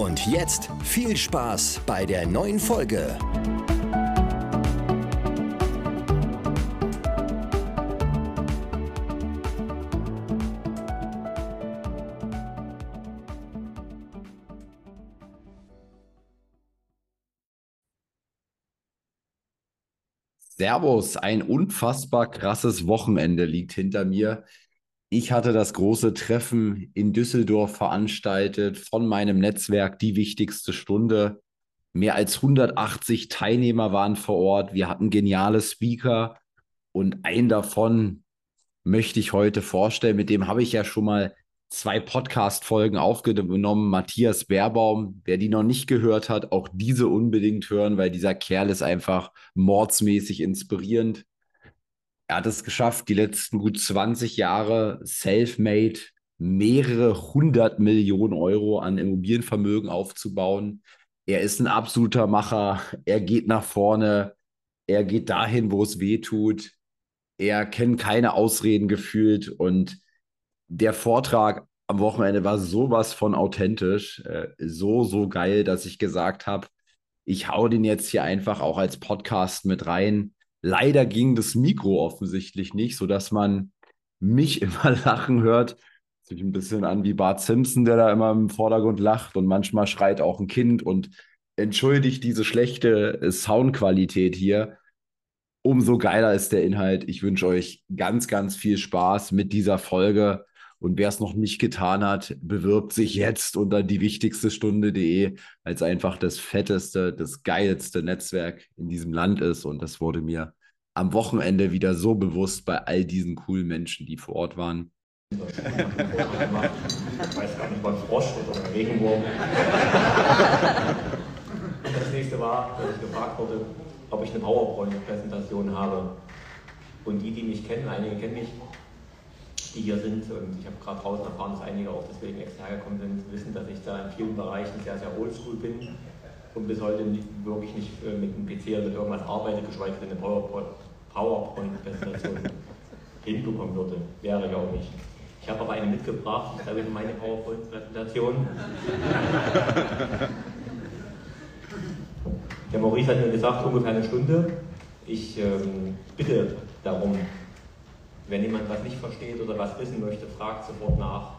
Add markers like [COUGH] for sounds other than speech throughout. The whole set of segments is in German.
Und jetzt viel Spaß bei der neuen Folge. Servus, ein unfassbar krasses Wochenende liegt hinter mir. Ich hatte das große Treffen in Düsseldorf veranstaltet von meinem Netzwerk Die wichtigste Stunde. Mehr als 180 Teilnehmer waren vor Ort. Wir hatten geniale Speaker und einen davon möchte ich heute vorstellen. Mit dem habe ich ja schon mal zwei Podcast-Folgen aufgenommen. Matthias Baerbaum, wer die noch nicht gehört hat, auch diese unbedingt hören, weil dieser Kerl ist einfach mordsmäßig inspirierend. Er hat es geschafft, die letzten gut 20 Jahre self-made mehrere hundert Millionen Euro an Immobilienvermögen aufzubauen. Er ist ein absoluter Macher. Er geht nach vorne. Er geht dahin, wo es weh tut. Er kennt keine Ausreden gefühlt und der Vortrag am Wochenende war sowas von authentisch, äh, so, so geil, dass ich gesagt habe, ich hau den jetzt hier einfach auch als Podcast mit rein. Leider ging das Mikro offensichtlich nicht, sodass man mich [LAUGHS] immer lachen hört. Sich ein bisschen an wie Bart Simpson, der da immer im Vordergrund lacht und manchmal schreit auch ein Kind und entschuldigt diese schlechte Soundqualität hier. Umso geiler ist der Inhalt. Ich wünsche euch ganz, ganz viel Spaß mit dieser Folge. Und wer es noch nicht getan hat, bewirbt sich jetzt unter die wichtigste Stunde.de als einfach das fetteste, das geilste Netzwerk in diesem Land ist. Und das wurde mir am Wochenende wieder so bewusst bei all diesen coolen Menschen, die vor Ort waren. [LAUGHS] Ich weiß gar nicht, was Frosch ist oder Regenwurm. [LAUGHS] Das nächste war, dass ich gefragt wurde, ob ich eine PowerPoint-Präsentation habe. Und die, die mich kennen, einige kennen mich, die hier sind, und ich habe gerade draußen erfahren, dass einige auch deswegen extra hergekommen sind, wissen, dass ich da in vielen Bereichen sehr, sehr oldschool bin und bis heute wirklich nicht äh, mit einem PC oder mit irgendwas arbeite, geschweige denn eine PowerPoint-Präsentation [LAUGHS] hinbekommen würde. Wäre ich auch nicht. Ich habe aber eine mitgebracht, ich zeige meine PowerPoint-Präsentation. [LAUGHS] Der Maurice hat mir gesagt, ungefähr eine Stunde. Ich ähm, bitte darum, wenn jemand was nicht versteht oder was wissen möchte, fragt sofort nach.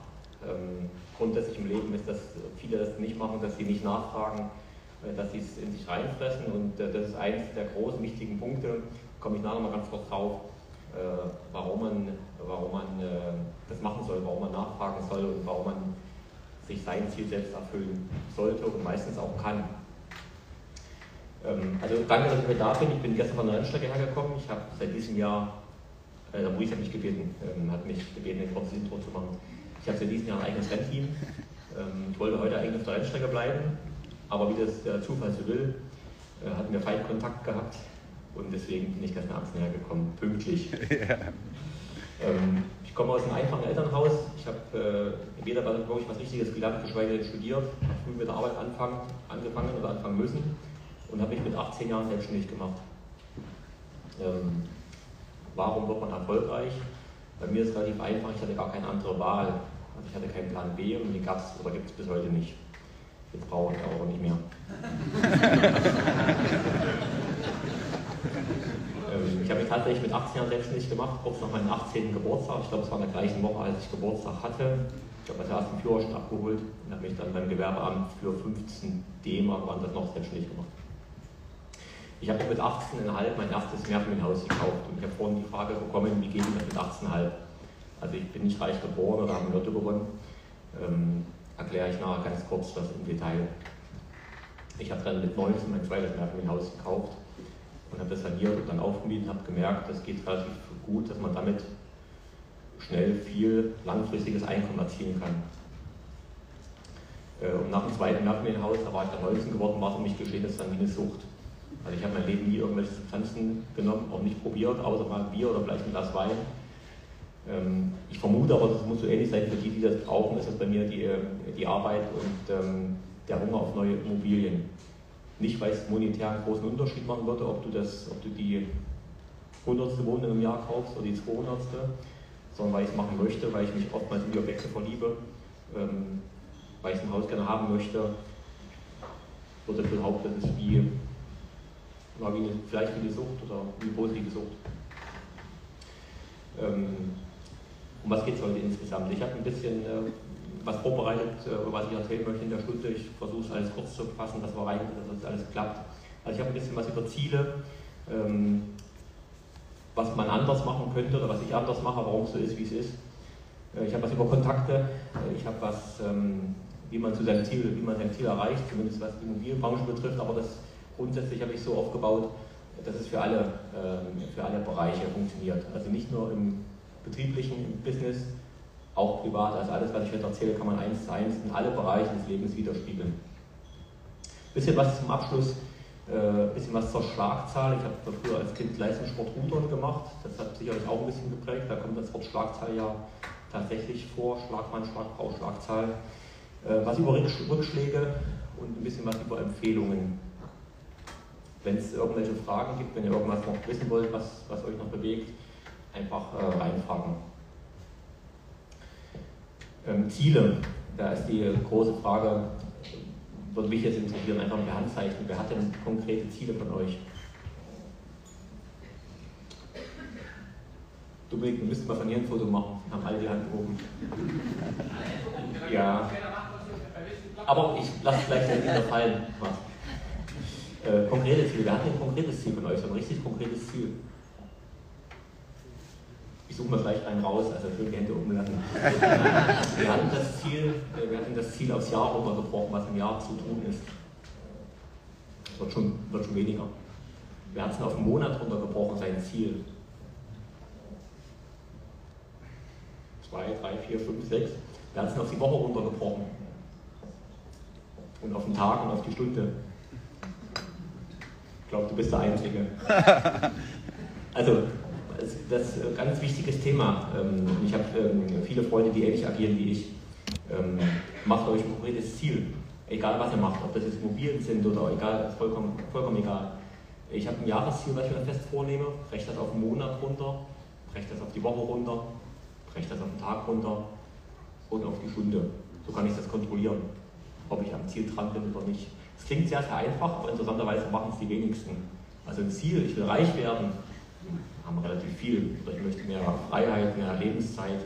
Ähm, grundsätzlich im Leben ist, dass viele das nicht machen, dass sie nicht nachfragen, äh, dass sie es in sich reinfressen und äh, das ist eines der großen wichtigen Punkte, komme ich nachher mal ganz kurz drauf, äh, warum man, warum man äh, das machen soll, warum man nachfragen soll und warum man sich sein Ziel selbst erfüllen sollte und meistens auch kann. Ähm, also danke, dass ich heute da bin. Ich bin gestern von der Rennstrecke hergekommen. Ich habe seit diesem Jahr äh, der Maurice hat mich gebeten, ähm, hat mich gebeten, ein kurzes Intro zu machen. Ich habe seit diesem Jahr ein eigenes Rennteam. Ähm, ich wollte heute eigentlich auf der Rennstrecke bleiben, aber wie das der Zufall so will, äh, hatten wir Feind Kontakt gehabt und deswegen bin ich gestern abends näher gekommen, pünktlich. [LAUGHS] Ähm, ich komme aus einem einfachen Elternhaus. Ich habe äh, weder wirklich was Richtiges gelernt, geschweige denn studiert. Ich habe früh mit der Arbeit anfangen, angefangen oder anfangen müssen und habe mich mit 18 Jahren selbstständig gemacht. Ähm, Warum wird man erfolgreich? Bei mir ist es relativ einfach, ich hatte gar keine andere Wahl. Also ich hatte keinen Plan B und den gab es oder gibt es bis heute nicht. Jetzt brauche ich auch nicht mehr. [LAUGHS] Ähm, ich habe mich tatsächlich mit 18 Jahren selbstständig gemacht, kurz nach meinem 18. Geburtstag. Ich glaube, es war in der gleichen Woche, als ich Geburtstag hatte. Ich habe meinen ersten Führerschein abgeholt und habe mich dann beim Gewerbeamt für 15 D-Mark waren das noch selbstständig gemacht. Ich habe mit 18,5 mein erstes Mehrfamilienhaus gekauft und ich habe vorhin die Frage bekommen, wie geht das mit 18,5? Also ich bin nicht reich geboren oder habe ein Lotto gewonnen. Ähm, erkläre ich nachher ganz kurz das im Detail. Ich habe dann mit 19 mein zweites Mehrfamilienhaus gekauft und habe das saniert und dann aufgemietet und habe gemerkt, das geht relativ gut, dass man damit schnell viel langfristiges Einkommen erzielen kann. Äh, um nach dem zweiten Mehrfamilienhaus, da war ich dann 19 geworden, war für mich geschehen, das ist dann wie eine Sucht. Also ich habe mein Leben nie irgendwelche Substanzen genommen, auch nicht probiert, außer mal Bier oder vielleicht ein Glas Wein. Ähm, ich vermute aber, das muss so ähnlich sein für die, die das brauchen, ist das bei mir die, die Arbeit und ähm, der Hunger auf neue Immobilien. Nicht, weil es monetär einen großen Unterschied machen würde, ob du, das, ob du die 100. Wohnung im Jahr kaufst oder die 200. sondern weil ich es machen möchte, weil ich mich oftmals in die Objekte verliebe, ähm, weil ich ein Haus gerne haben möchte. Würde behaupten, das ist wie, wie eine, vielleicht wie eine Sucht oder wie eine positive Sucht. Ähm, um was geht es heute insgesamt? Ich habe ein bisschen äh, was vorbereitet, äh, was ich erzählen möchte in der Stunde. Ich versuche es alles kurz zu fassen, dass wir rein, dass das alles klappt. Also ich habe ein bisschen was über Ziele, ähm, was man anders machen könnte oder was ich anders mache, warum es so ist, wie es ist. Äh, ich habe was über Kontakte, äh, ich habe was, ähm, wie man zu seinem Ziel, wie man sein Ziel erreicht, zumindest was die Immobilienbranche betrifft, aber das grundsätzlich habe ich so aufgebaut, dass es für alle, ähm, für alle Bereiche funktioniert. Also nicht nur im betrieblichen Business, auch privat. Also alles, was ich heute erzähle, kann man eins zu eins in alle Bereiche des Lebens widerspiegeln. Bisschen was zum Abschluss, äh, bisschen was zur Schlagzahl. Ich habe früher als Kind Leistungssport Rudern gemacht. Das hat sicherlich auch ein bisschen geprägt. Da kommt das Wort Schlagzahl ja tatsächlich vor. Schlagmann, Schlagfrau, Schlagzahl. Äh, was über Rückschläge und ein bisschen was über Empfehlungen. Wenn es irgendwelche Fragen gibt, wenn ihr irgendwas noch wissen wollt, was, was euch noch bewegt, einfach äh, reinfragen. Ähm, Ziele, da ist die große Frage, würde mich jetzt interessieren, einfach ein Handzeichen. Wer hat denn konkrete Ziele von euch? Dominik, du müsstest mal von hier ein Foto machen. Haben alle die Hand oben. Ja. Aber ich lasse vielleicht den wieder fallen. Äh, konkrete Ziele. Wer hat denn ein konkretes Ziel von euch? Ein richtig konkretes Ziel ich suche mal vielleicht einen raus, also schön die Hände oben lassen. [LAUGHS] wir, hatten das Ziel, äh, wir hatten das Ziel aufs Jahr runtergebrochen, was im Jahr zu tun ist. Das wird schon, wird schon weniger. Wir hatten es auf einen Monat runtergebrochen, sein Ziel. Zwei, drei, vier, fünf, sechs. Wir hatten es auf die Woche runtergebrochen. Und auf den Tag und auf die Stunde. Ich glaube, du bist der Einzige. [LAUGHS] Also, das ist ein ganz wichtiges Thema. Ähm, ich habe ähm, viele Freunde, die ähnlich agieren wie ich. Ähm, macht euch ein konkretes Ziel, egal was ihr macht, ob das jetzt Immobilien sind oder egal, vollkommen, vollkommen egal. Ich habe ein Jahresziel, was ich mir fest vornehme, breche das auf einen Monat runter, breche das auf die Woche runter, breche das auf den Tag runter und auf die Stunde. So kann ich das kontrollieren, ob ich am Ziel dran bin oder nicht. Es klingt sehr, sehr einfach, aber interessanterweise machen es die wenigsten. Also ein Ziel, ich will reich werden, haben relativ viel. Oder ich möchte mehr Freiheit, mehr Lebenszeit.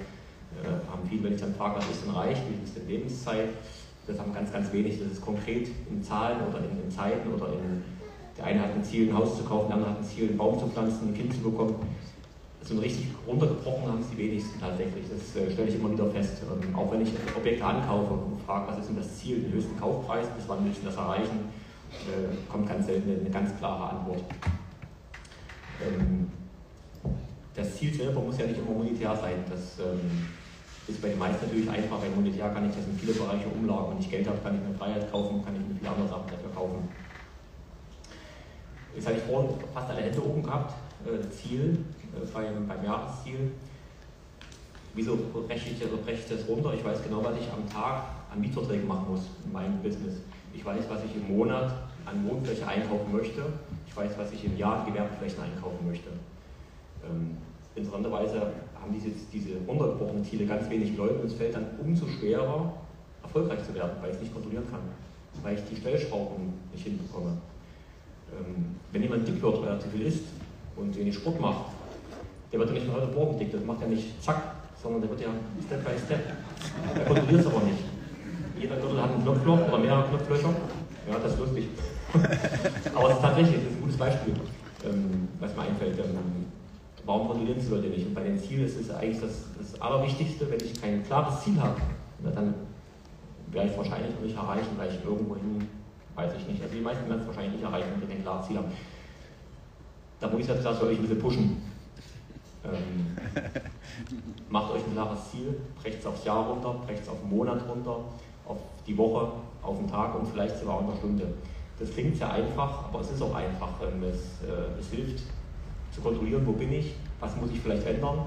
Äh, haben viel, wenn ich dann frage, was ist denn reich, wie ist denn Lebenszeit? Das haben ganz, ganz wenig. Das ist konkret in Zahlen oder in, in Zeiten oder in. Der eine hat ein Ziel, ein Haus zu kaufen, der andere hat ein Ziel, einen Baum zu pflanzen, ein Kind zu bekommen. So richtig runtergebrochen haben es die wenigsten tatsächlich. Das äh, stelle ich immer wieder fest. Ähm, auch wenn ich Objekte ankaufe und frage, was ist denn das Ziel, den höchsten Kaufpreis, bis wann will ich das erreichen, äh, kommt ganz selten eine, eine ganz klare Antwort. Ähm, das Ziel selber muss ja nicht immer monetär sein. Das ähm, ist bei den meisten natürlich einfach, weil monetär kann ich das in viele Bereiche umlagern. Wenn ich Geld habe, kann ich mir Freiheit kaufen, kann ich mir viele andere Sachen dafür kaufen. Jetzt habe ich vorhin fast alle Hände oben gehabt. Äh, Ziel beim, beim Jahresziel. Wieso breche ich, also ich das runter? Ich weiß genau, was ich am Tag an Mietverträgen machen muss in meinem Business. Ich weiß, was ich im Monat an Wohnfläche einkaufen möchte. Ich weiß, was ich im Jahr an Gewerbeflächen einkaufen möchte. Ähm, interessanterweise haben diese, diese runtergebrochenen Ziele ganz wenig Leute und es fällt dann umso schwerer, erfolgreich zu werden, weil ich es nicht kontrollieren kann, weil ich die Stellschrauben nicht hinbekomme. Ähm, wenn jemand dick wird, weil er zu viel isst und wenig Sport macht, der wird ja nicht von heute morgen dick, das macht er nicht zack, sondern der wird ja Step by Step. Er kontrolliert es aber nicht. Jeder Gürtel hat ein Knopfloch oder mehrere Knopflöcher. Ja, das ist lustig. [LAUGHS] aber es ist tatsächlich das ist ein gutes Beispiel, ähm, was mir einfällt. Ähm, warum kontrollieren Sie Leute nicht? Und bei den Zielen ist es eigentlich das, das Allerwichtigste, wenn ich kein klares Ziel habe, dann werde ich es wahrscheinlich noch nicht erreichen, weil ich irgendwo hin, weiß ich nicht. Also die meisten werden es wahrscheinlich nicht erreichen, wenn sie kein klares Ziel haben. Da muss ich jetzt sagen, soll ich ein bisschen pushen. Ähm, macht euch ein klares Ziel, brecht es aufs Jahr runter, brecht es auf einen Monat runter, auf die Woche, auf den Tag und vielleicht sogar auch in der Stunde. Das klingt sehr einfach, aber es ist auch einfach. Es, äh, es hilft zu kontrollieren, wo bin ich, was muss ich vielleicht ändern,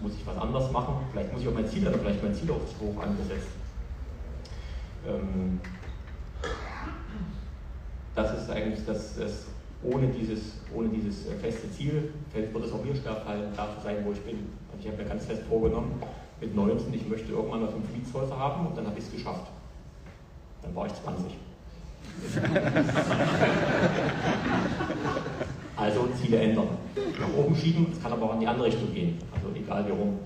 muss ich was anders machen, vielleicht muss ich auch mein Ziel ändern, vielleicht mein Ziel auch zu hoch angesetzt. Ähm, das ist eigentlich das, das ohne, dieses, ohne dieses feste Ziel wird es auch mir schwerfallen, da zu sein, wo ich bin. Also ich habe mir ganz fest vorgenommen, mit 19, ich möchte irgendwann mal fünf Mietshäuser haben und dann habe ich es geschafft. Dann war ich 20. [LAUGHS] also Ziele ändern. Nach oben schieben, es kann aber auch in die andere Richtung gehen. Also egal wie rum.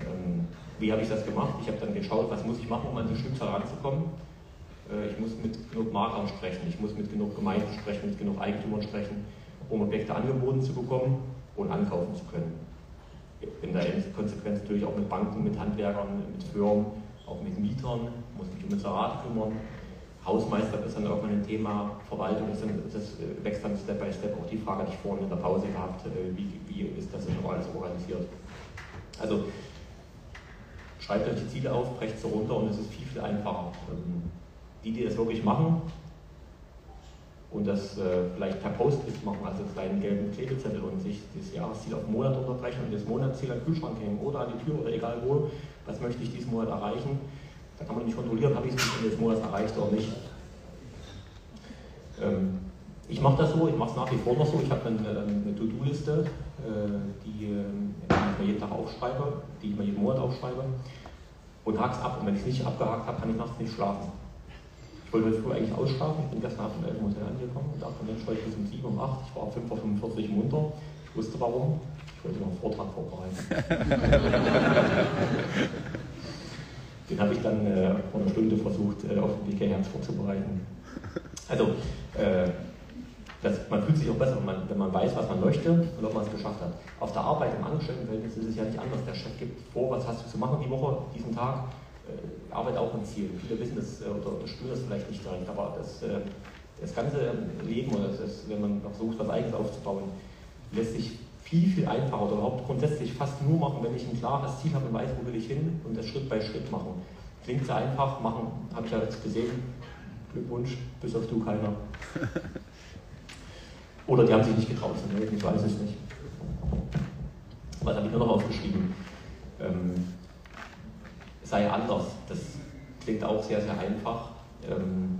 Ähm, wie habe ich das gemacht? Ich habe dann geschaut, was muss ich machen, um an die Stückzahl ranzukommen. Äh, ich muss mit genug Maklern sprechen, ich muss mit genug Gemeinden sprechen, mit genug Eigentümern sprechen, um Objekte angeboten zu bekommen und ankaufen zu können. In Konsequenz natürlich auch mit Banken, mit Handwerkern, mit Firmen, auch mit Mietern, muss mich um Inserate kümmern. Hausmeister ist dann irgendwann ein Thema, Verwaltung ist dann, das wächst dann Step by Step. Auch die Frage hatte ich vorhin in der Pause gehabt, äh, wie, wie ist das denn alles organisiert. Also schreibt euch die Ziele auf, brecht sie runter und es ist viel, viel einfacher. Ähm, die, die das wirklich machen und das äh, vielleicht per Post-it machen, also einen kleinen gelben Klebezettel und sich das Jahresziel auf Monat unterbrechen und das Monatsziel an den Kühlschrank hängen oder an die Tür oder egal wo, was möchte ich diesen Monat erreichen. Da kann man nicht kontrollieren, habe ich es des Monats erreicht oder nicht. Ähm, ich mache das so, ich mache es nach wie vor noch so. Ich habe dann äh, eine To-Do-Liste, äh, die äh, ich mir jeden Tag aufschreibe, die ich mir jeden Monat aufschreibe und hake es ab. Und wenn ich es nicht abgehakt habe, kann ich nachts nicht schlafen. Ich wollte heute früh eigentlich ausschlafen, ich bin gestern Abend um 11 Uhr Hotel angekommen und dachte, Mensch, heute bis um 7 um 8, ich war um 5.45 Uhr munter. Ich wusste warum, ich wollte noch einen Vortrag vorbereiten. [LAUGHS] Den habe ich dann äh, vor einer Stunde versucht, äh, auf den Weg hierher vorzubereiten. Also, äh, das, man fühlt sich auch besser, wenn man, wenn man weiß, was man möchte und ob man es geschafft hat. Auf der Arbeit im Angestelltenverhältnis ist es ja nicht anders. Der Chef gibt vor, was hast du zu machen die Woche, diesen Tag. Äh, Arbeit auch ein Ziel. Viele wissen das äh, oder, oder spüren das vielleicht nicht direkt, aber das, äh, das ganze Leben oder das, wenn man versucht, was Eigenes aufzubauen, lässt sich viel, viel einfacher oder überhaupt grundsätzlich fast nur machen, wenn ich ein klares Ziel habe und weiß, wo will ich hin und das Schritt bei Schritt machen. Klingt sehr einfach, machen, habe ich ja jetzt gesehen. Glückwunsch, bis auf du keiner. [LAUGHS] Oder die haben sich nicht getraut zu melden, ich weiß es nicht. Was habe ich nur noch aufgeschrieben? Ähm, sei anders. Das klingt auch sehr, sehr einfach. Ähm,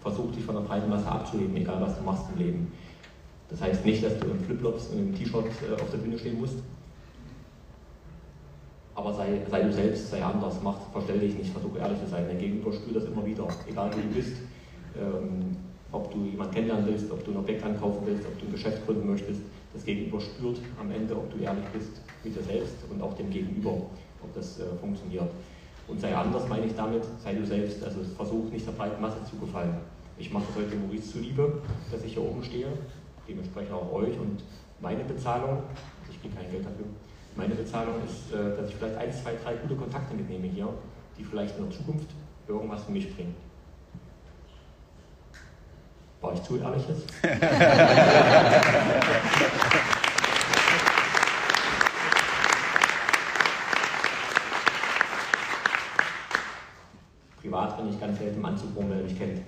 versuch dich von der breiten Masse abzuheben, egal was du machst im Leben. Das heißt nicht, dass du in Flipflops und im T-Shirt äh, auf der Bühne stehen musst. Aber sei, sei du selbst, sei anders, mach, verstell dich nicht, versuch ehrlich zu sein. Dein Gegenüber spürt das immer wieder, egal wo du bist. Ähm, ob du jemanden kennenlernen willst, ob du ein Objekt ankaufen willst, ob du ein Geschäft gründen möchtest. Das Gegenüber spürt am Ende, ob du ehrlich bist mit dir selbst und auch dem Gegenüber, ob das äh, funktioniert. Und sei anders meine ich damit, sei du selbst. Also versuch nicht der breiten Masse zu gefallen. Ich mache das heute Maurice zuliebe, dass ich hier oben stehe, dementsprechend auch euch. Und meine Bezahlung, also ich kriege kein Geld dafür, meine Bezahlung ist, äh, dass ich vielleicht ein, zwei, drei gute Kontakte mitnehme hier, die vielleicht in der Zukunft irgendwas für mich bringen. War ich zu ehrlich jetzt? [LAUGHS] privat bin ich ganz selten im Anzug rum, wer mich kennt.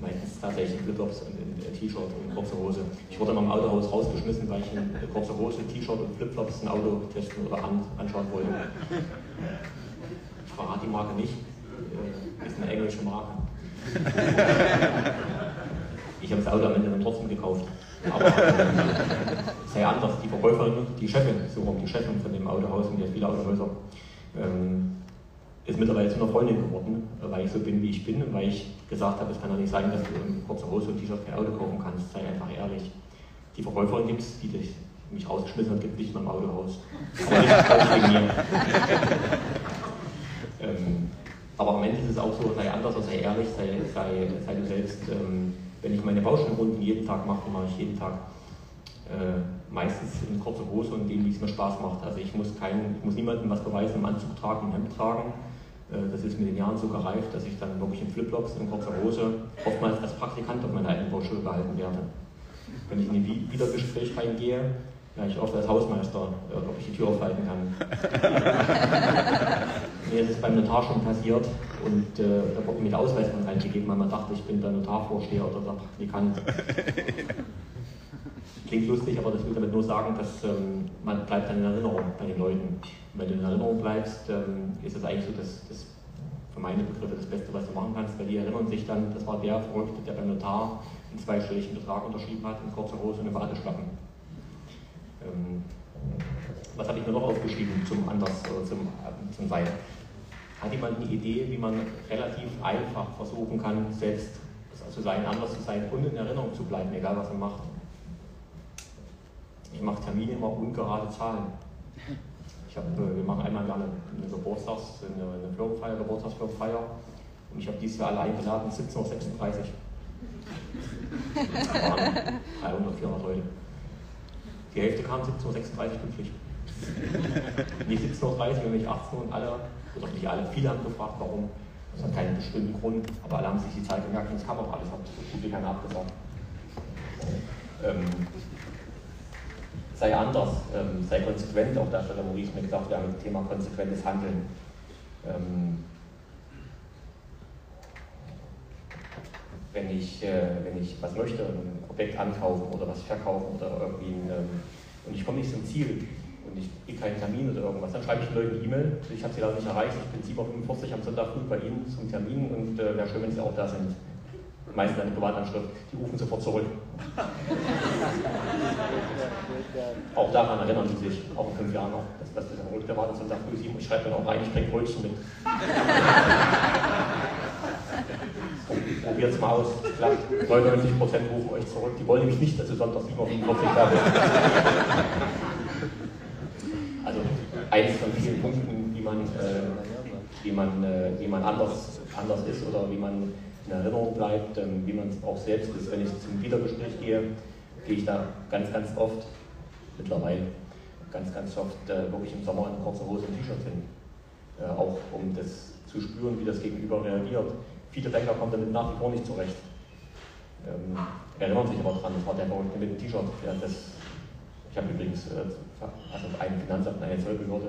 Meistens tatsächlich in Flipflops und in T-Shirt und kurzer Hose. Ich wurde mal im Autohaus rausgeschmissen, weil ich in kurzer Hose, T-Shirt und Flipflops ein Auto testen oder an, anschauen wollte. Ich verrate die Marke nicht. Äh, ist eine englische Marke. Ich habe das Auto am Ende dann trotzdem gekauft. Aber äh, sehr anders. Die Verkäuferin, die Chefin, so rum, die Chefin von dem Autohaus und die hat viele Autohäuser, ähm, ist mittlerweile zu einer Freundin geworden, weil ich so bin, wie ich bin und weil ich gesagt habe, es kann doch nicht sein, dass du in kurzer Hose und T-Shirt kein Auto kaufen kannst. Sei einfach ehrlich. Die Verkäuferin gibt es, die dich, mich rausgeschmissen hat, gibt es nicht mehr im Autohaus. Aber nicht wegen mir. [LAUGHS] ähm, aber am Ende ist es auch so, sei anders, sei ehrlich, sei, sei, sei du selbst. Ähm, wenn ich meine Bauschenrunden jeden Tag mache, mache ich jeden Tag äh, meistens in kurzer Hose und dem, wie es mir Spaß macht. Also ich muss, kein, ich muss niemandem was beweisen, im Anzug tragen, im Hemd tragen. Äh, das ist mit den Jahren so gereift, dass ich dann wirklich in Flipflops, in kurzer Hose, oftmals als Praktikant auf meiner alten Baustelle gehalten werde. Wenn ich in ein Wiedergespräch reingehe, ja, ich oft als Hausmeister, äh, ob ich die Tür aufhalten kann. [LAUGHS] Mir ist es beim Notar schon passiert Und äh, da wurde mir der Ausweis von reingegeben, weil man dachte, ich bin der Notarvorsteher oder der Praktikant. [LAUGHS] Klingt lustig, aber das will damit nur sagen, dass ähm, man bleibt dann in Erinnerung bei den Leuten. Wenn du in Erinnerung bleibst, ähm, ist es eigentlich so das, das für meine Begriffe das Beste, was du machen kannst, weil die erinnern sich dann, das war der Verrückte, der beim Notar einen zweistelligen Betrag unterschrieben hat, in kurzer Hose und eine Badeschlappen. Ähm, was habe ich mir noch aufgeschrieben zum Anders oder zum, äh, zum Sein? Hat jemand eine Idee, wie man relativ einfach versuchen kann, selbst zu sein, anders zu sein und in Erinnerung zu bleiben, egal was man macht? Ich mache Termine immer ungerade Zahlen. Ich hab, äh, wir machen einmal eine, eine Geburtstags-, eine, eine Firmenfeier, Geburtstagsfirmenfeier und ich habe dieses Jahr alle eingeladen, 17.36 Uhr. Das waren 300, 400 Leute. Die Hälfte kam 17.36 Uhr pünktlich. Nicht 17.30 Uhr, nicht 18 Uhr und alle, oder nicht alle, viele haben gefragt, warum. Das hat keinen bestimmten Grund, aber alle haben sich die Zeit gemerkt und es kam auch alles, hat so gut wie keiner abgesagt. Ähm, sei anders, ähm, sei konsequent, auch da hat der Maurice mir gesagt, haben das Thema konsequentes Handeln. Ähm, wenn ich, äh, wenn ich was möchte, ein Objekt ankaufen oder was verkaufen oder irgendwie ein, ähm, und ich komme nicht zum Ziel und ich kriege keinen Termin oder irgendwas, dann schreibe ich den Leuten eine E-Mail, ich habe sie leider nicht erreicht, ich bin 7.45 Uhr am Sonntag früh bei Ihnen zum Termin und äh, wäre schön, wenn Sie auch da sind meistens eine Privatanschrift, die rufen sofort zurück. auch daran erinnern sie sich, auch in fünf Jahren noch, dass das der verrückte war, dass man sagt, ich schreibe dann auch rein, ich bringe Brötchen mit. [LAUGHS] Probiert es mal aus. Klappt. 99% rufen euch zurück. Die wollen nämlich nicht, dass ihr Sonntag 7.45 da bist. Also eins von vielen Punkten, wie man, äh, wie man, äh, wie man anders, anders ist oder wie man in Erinnerung bleibt, ähm, wie man es auch selbst ist. Wenn ich zum Wiedergespräch gehe, gehe ich da ganz, ganz oft, mittlerweile, ganz, ganz oft äh, wirklich im Sommer in kurzer Hose und T-Shirt hin. Äh, auch um das zu spüren, wie das Gegenüber reagiert. Viele Banker kommen damit nach wie vor nicht zurecht. Ähm, erinnern sich aber dran, das war der Verrückte mit dem T-Shirt. ich habe übrigens äh, also ein Finanzamt, eine Zollbehörde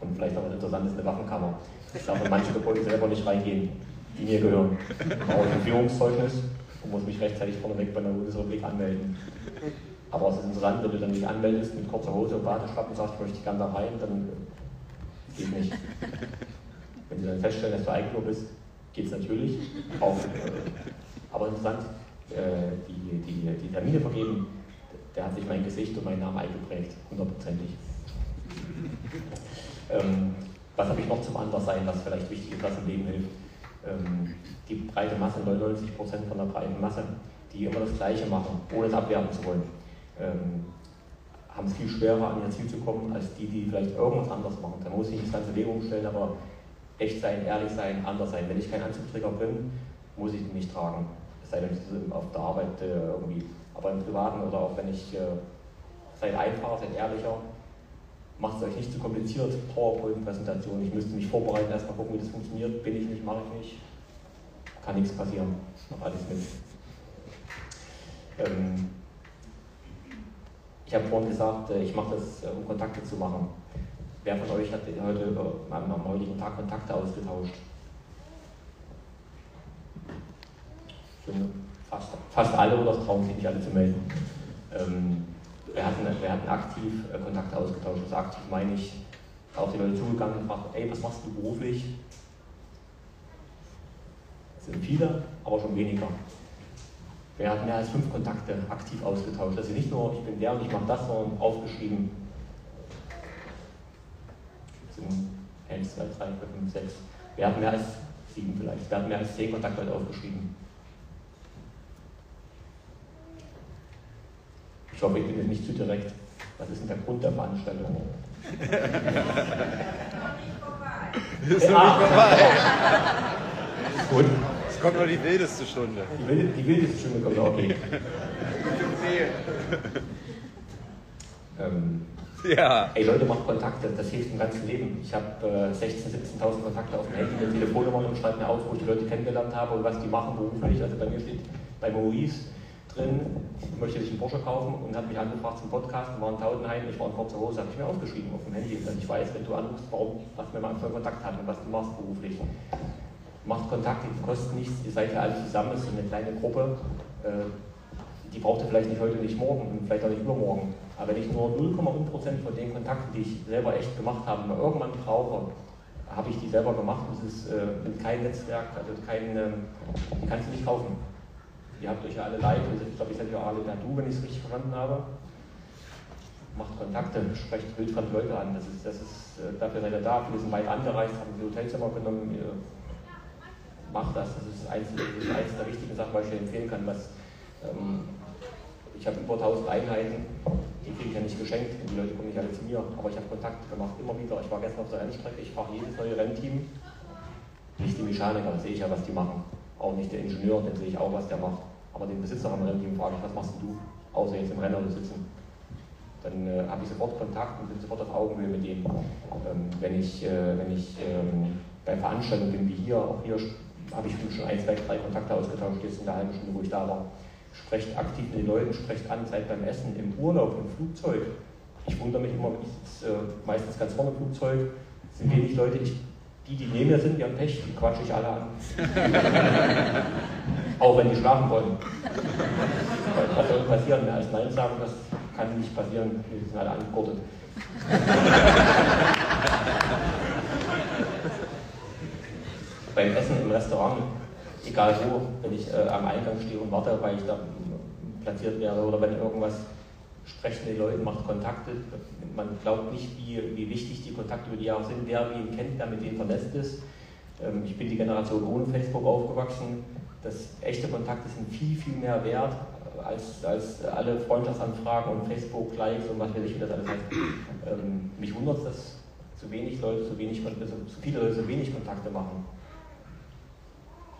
und vielleicht auch interessant ist eine Waffenkammer. Ich darf in manche Gebäude selber nicht reingehen die mir gehören. Brauche ein Führungszeugnis und muss mich rechtzeitig vorneweg bei der Bundesrepublik anmelden. Aber es ist interessant, wenn du dann nicht anmeldest mit kurzer Hose und Badeschlappen und sagst, ich möchte gerne da rein, dann geht nicht. Wenn sie dann feststellen, dass du Eigner bist, geht es natürlich. Auch, aber interessant, äh, die, die, die Termine vergeben, der hat sich mein Gesicht und meinen Namen eingeprägt, hundertprozentig. Ähm, was habe ich noch zum Anderssein, was vielleicht wichtig ist, was im Leben hilft? Ähm, die breite Masse, 99 Prozent von der breiten Masse, die immer das Gleiche machen, ohne es abwerten zu wollen, ähm, haben es viel schwerer, an ihr Ziel zu kommen, als die, die vielleicht irgendwas anderes machen. Da muss ich nicht das ganze Leben umstellen, aber echt sein, ehrlich sein, anders sein. Wenn ich kein Anzugträger bin, muss ich ihn nicht tragen. Es sei denn, ich auf der Arbeit äh, irgendwie. Aber im Privaten oder auch wenn ich, äh, seid einfacher, seid ehrlicher, macht es euch nicht zu kompliziert, PowerPoint-Präsentation. Ich müsste mich vorbereiten, erstmal gucken, wie das funktioniert. Bin ich nicht, mache ich nicht. Kann nichts passieren. Mach alles mit. Ähm ich habe vorhin gesagt, äh, ich mache das, äh, um Kontakte zu machen. Wer von euch hat heute äh, am heutigen Tag Kontakte ausgetauscht? Fast, fast alle oder trauen sich nicht alle zu melden. Ähm wir hatten, wir hatten aktiv äh, Kontakte ausgetauscht. Also aktiv meine ich, auf die Leute zugegangen und gefragt, ey, was machst du beruflich? Es sind viele, aber schon weniger. Wir hatten mehr als fünf Kontakte aktiv ausgetauscht. Also nicht nur, ich bin der und ich mache das, sondern aufgeschrieben. Das sind 1, 2, 3, 4, 5, 6. Wir hatten mehr als sieben vielleicht. Wir hatten mehr als zehn Kontakte aufgeschrieben. Ich hoffe, ich bin jetzt nicht zu direkt. Was ist denn der Grund der Veranstaltung? ist noch nicht vorbei. Gut. Es kommt noch die wildeste Stunde. Die, wilde, die wildeste Stunde kommt, okay. ähm, ja. Ey Leute, macht Kontakte, das hilft im ganzen Leben. Ich habe äh, 16.000, 17.000 Kontakte auf dem Handy mit Telefonnummern und schreibe mir aus, wo ich die Leute kennengelernt habe und was die machen beruflich. Also bei mir steht bei Maurice drin, möchte sich einen Porsche kaufen und hat mich angefragt zum Podcast, war in Tautenheim, ich war in kurzer Hose, habe ich mir aufgeschrieben auf dem Handy, dass ich weiß, wenn du anrufst, warum, was wir mal für Kontakt hatten und was du machst beruflich. macht Kontakte, die kosten nichts, ihr seid ja alle zusammen, es ist eine kleine Gruppe, äh, die braucht ihr vielleicht nicht heute, nicht morgen und vielleicht auch nicht übermorgen. Aber wenn ich nur 0,1% von den Kontakten, die ich selber echt gemacht habe, mal irgendwann brauche, habe ich die selber gemacht. Das ist äh, kein Netzwerk, also kein, ähm, die kannst du nicht kaufen. Ihr habt euch ja alle live, ich glaube, ich alle per Du, wenn ich es richtig verstanden habe. Macht Kontakte, sprecht wildfremde Leute an. Das ist, das ist, äh, dafür seid ihr da. Viele sind weit angereist, haben die Hotelzimmer genommen. Macht das. Das ist eins, eins der wichtigen Sachen, was ich empfehlen kann. Was, ähm, ich habe über 1000 Einheiten, die kriege ich ja nicht geschenkt und die Leute kommen nicht alle zu mir. Aber ich habe Kontakte gemacht, immer wieder. Ich war gestern auf der Rennstrecke, ich fahre jedes neue Rennteam. Nicht die Mechaniker, sehe ich ja, was die machen. Auch nicht der Ingenieur, den sehe ich auch, was der macht. Aber den Besitzer am Rennteam frage ich, was machst du? Außer jetzt im Renner sitzen. Dann äh, habe ich sofort Kontakt und bin sofort auf Augenhöhe mit dem. Ähm, wenn ich, äh, wenn ich ähm, bei Veranstaltungen bin wie hier, auch hier habe ich schon ein, zwei, drei Kontakte ausgetauscht, jetzt in der halben Stunde, wo ich da war. Sprecht aktiv mit den Leuten, sprecht an, seid beim Essen, im Urlaub, im Flugzeug. Ich wundere mich immer, ich sitze äh, meistens ganz vorne im Flugzeug, sind wenig Leute, ich, die, die neben mir sind, die haben Pech, die quatsche ich alle an. [LAUGHS] Auch wenn die schlafen wollen. Was soll passieren? Mehr als Nein sagen, das kann nicht passieren. Wir sind alle angegurtet. [LAUGHS] Beim Essen im Restaurant, egal wo, wenn ich äh, am Eingang stehe und warte, weil ich da platziert wäre oder wenn irgendwas sprechen die Leute, macht Kontakte. Man glaubt nicht, wie, wie wichtig die Kontakte über die Jahre sind, wer wen kennt, wer mit denen vernetzt ist. Ähm, ich bin die Generation ohne Facebook aufgewachsen. Das echte Kontakte sind viel, viel mehr wert als, als alle Freundschaftsanfragen und Facebook-Likes und was weiß ich, wie das alles heißt. Ähm, mich wundert es, dass so wenig Leute, so, wenig, also so viele Leute so wenig Kontakte machen.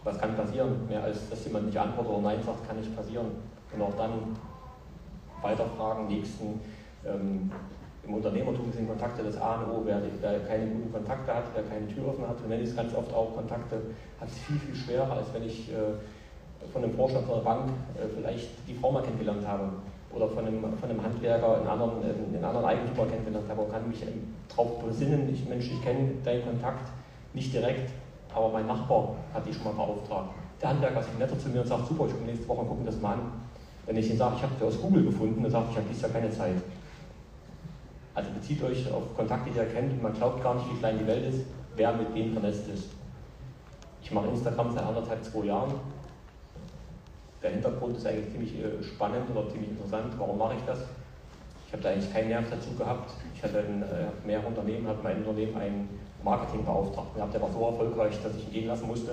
Was kann passieren? Mehr als dass jemand nicht antwortet oder Nein sagt, kann nicht passieren. Und auch dann weiterfragen, nächsten. Ähm, Im Unternehmertum sind Kontakte das A und O. Wer, wer, keine guten Kontakte hat, wer keine Tür offen hat, und wenn ich ganz oft auch Kontakte, hat es viel, viel schwerer, als wenn ich äh, von einem Vorstand von der Bank äh, vielleicht die Frau mal kennengelernt habe oder von einem, von einem Handwerker einen anderen, einen anderen Eigentümer kennengelernt habe und kann mich darauf besinnen, ich, Mensch, ich kenne deinen Kontakt nicht direkt, aber mein Nachbar hat dich schon mal beauftragt. Der Handwerker ist netter zu mir und sagt, super, ich komme nächste Woche und gucken das mal an. Wenn ich Ihnen sage, ich habe sie aus Google gefunden, dann sage ich, ich habe dies ja keine Zeit. Also bezieht euch auf Kontakte, die ihr kennt und man glaubt gar nicht, wie klein die Welt ist, wer mit wem vernetzt ist. Ich mache Instagram seit anderthalb, zwei Jahren. Der Hintergrund ist eigentlich ziemlich äh, spannend oder ziemlich interessant. Warum mache ich das? Ich habe da eigentlich keinen Nerv dazu gehabt. Ich hatte ein, äh, mehrere Unternehmen, habe mein Unternehmen einen Marketingbeauftragten gehabt, der war so erfolgreich, dass ich ihn gehen lassen musste.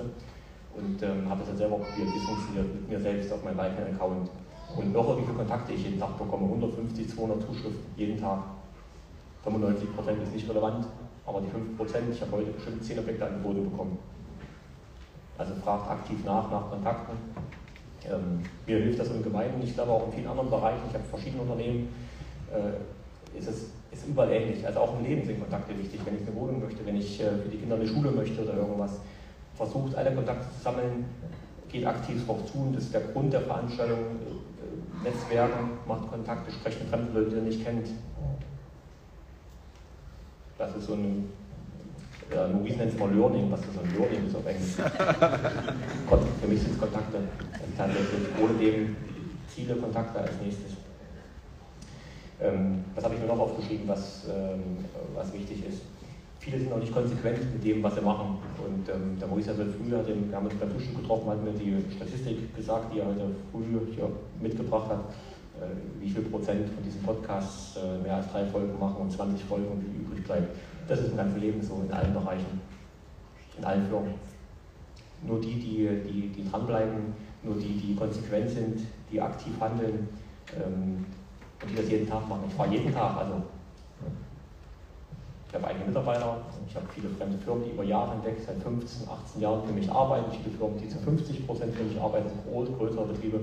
Und ähm, habe das dann selber probiert, wie es funktioniert, mit mir selbst auf meinem eigenen Account. Und irre, wie viele Kontakte ich jeden Tag bekomme. 150, 200 Zuschriften jeden Tag. 95% ist nicht relevant, aber die 5%, ich habe heute bestimmt 10 Objekte angebote bekommen. Also fragt aktiv nach, nach Kontakten. Ähm, mir hilft das ungemein und ich glaube auch in vielen anderen Bereichen, ich habe verschiedene Unternehmen, äh, ist es ist überall ähnlich. Also auch im Leben sind Kontakte wichtig. Wenn ich eine Wohnung möchte, wenn ich äh, für die Kinder eine Schule möchte oder irgendwas, versucht alle Kontakte zu sammeln, geht aktiv darauf zu und das ist der Grund der Veranstaltung. Netzwerken, macht Kontakte, sprecht mit fremden Leuten, die ihr nicht kennt. Das ist so ein, ja, Maurice nennt es mal Learning, was ist so ein Learning ist auf Englisch. [LAUGHS] Für mich sind es Kontakte. Tatsächlich ohne dem Ziele, Kontakte als nächstes. Ähm, was habe ich mir noch aufgeschrieben, was, ähm, was wichtig ist? Viele sind noch nicht konsequent mit dem, was sie machen. Und ähm, der Maurice hat heute früh, hat den, wir haben uns beim getroffen, hat mir die Statistik gesagt, die er heute früh hier mitgebracht hat, äh, wie viel Prozent von diesen Podcasts äh, mehr als drei Folgen machen und 20 Folgen wie übrig bleibt. Das ist im ganzen Leben so, in allen Bereichen, in allen Firmen. Nur die, die, die, die dranbleiben, nur die, die konsequent sind, die aktiv handeln ähm, und die das jeden Tag machen. Ich fahre jeden Tag, also ich habe eigene Mitarbeiter, ich habe viele fremde Firmen, die über Jahre hinweg, seit 15, 18 Jahren für mich arbeiten, viele Firmen, die zu 50 Prozent für mich arbeiten, groß, größere Betriebe.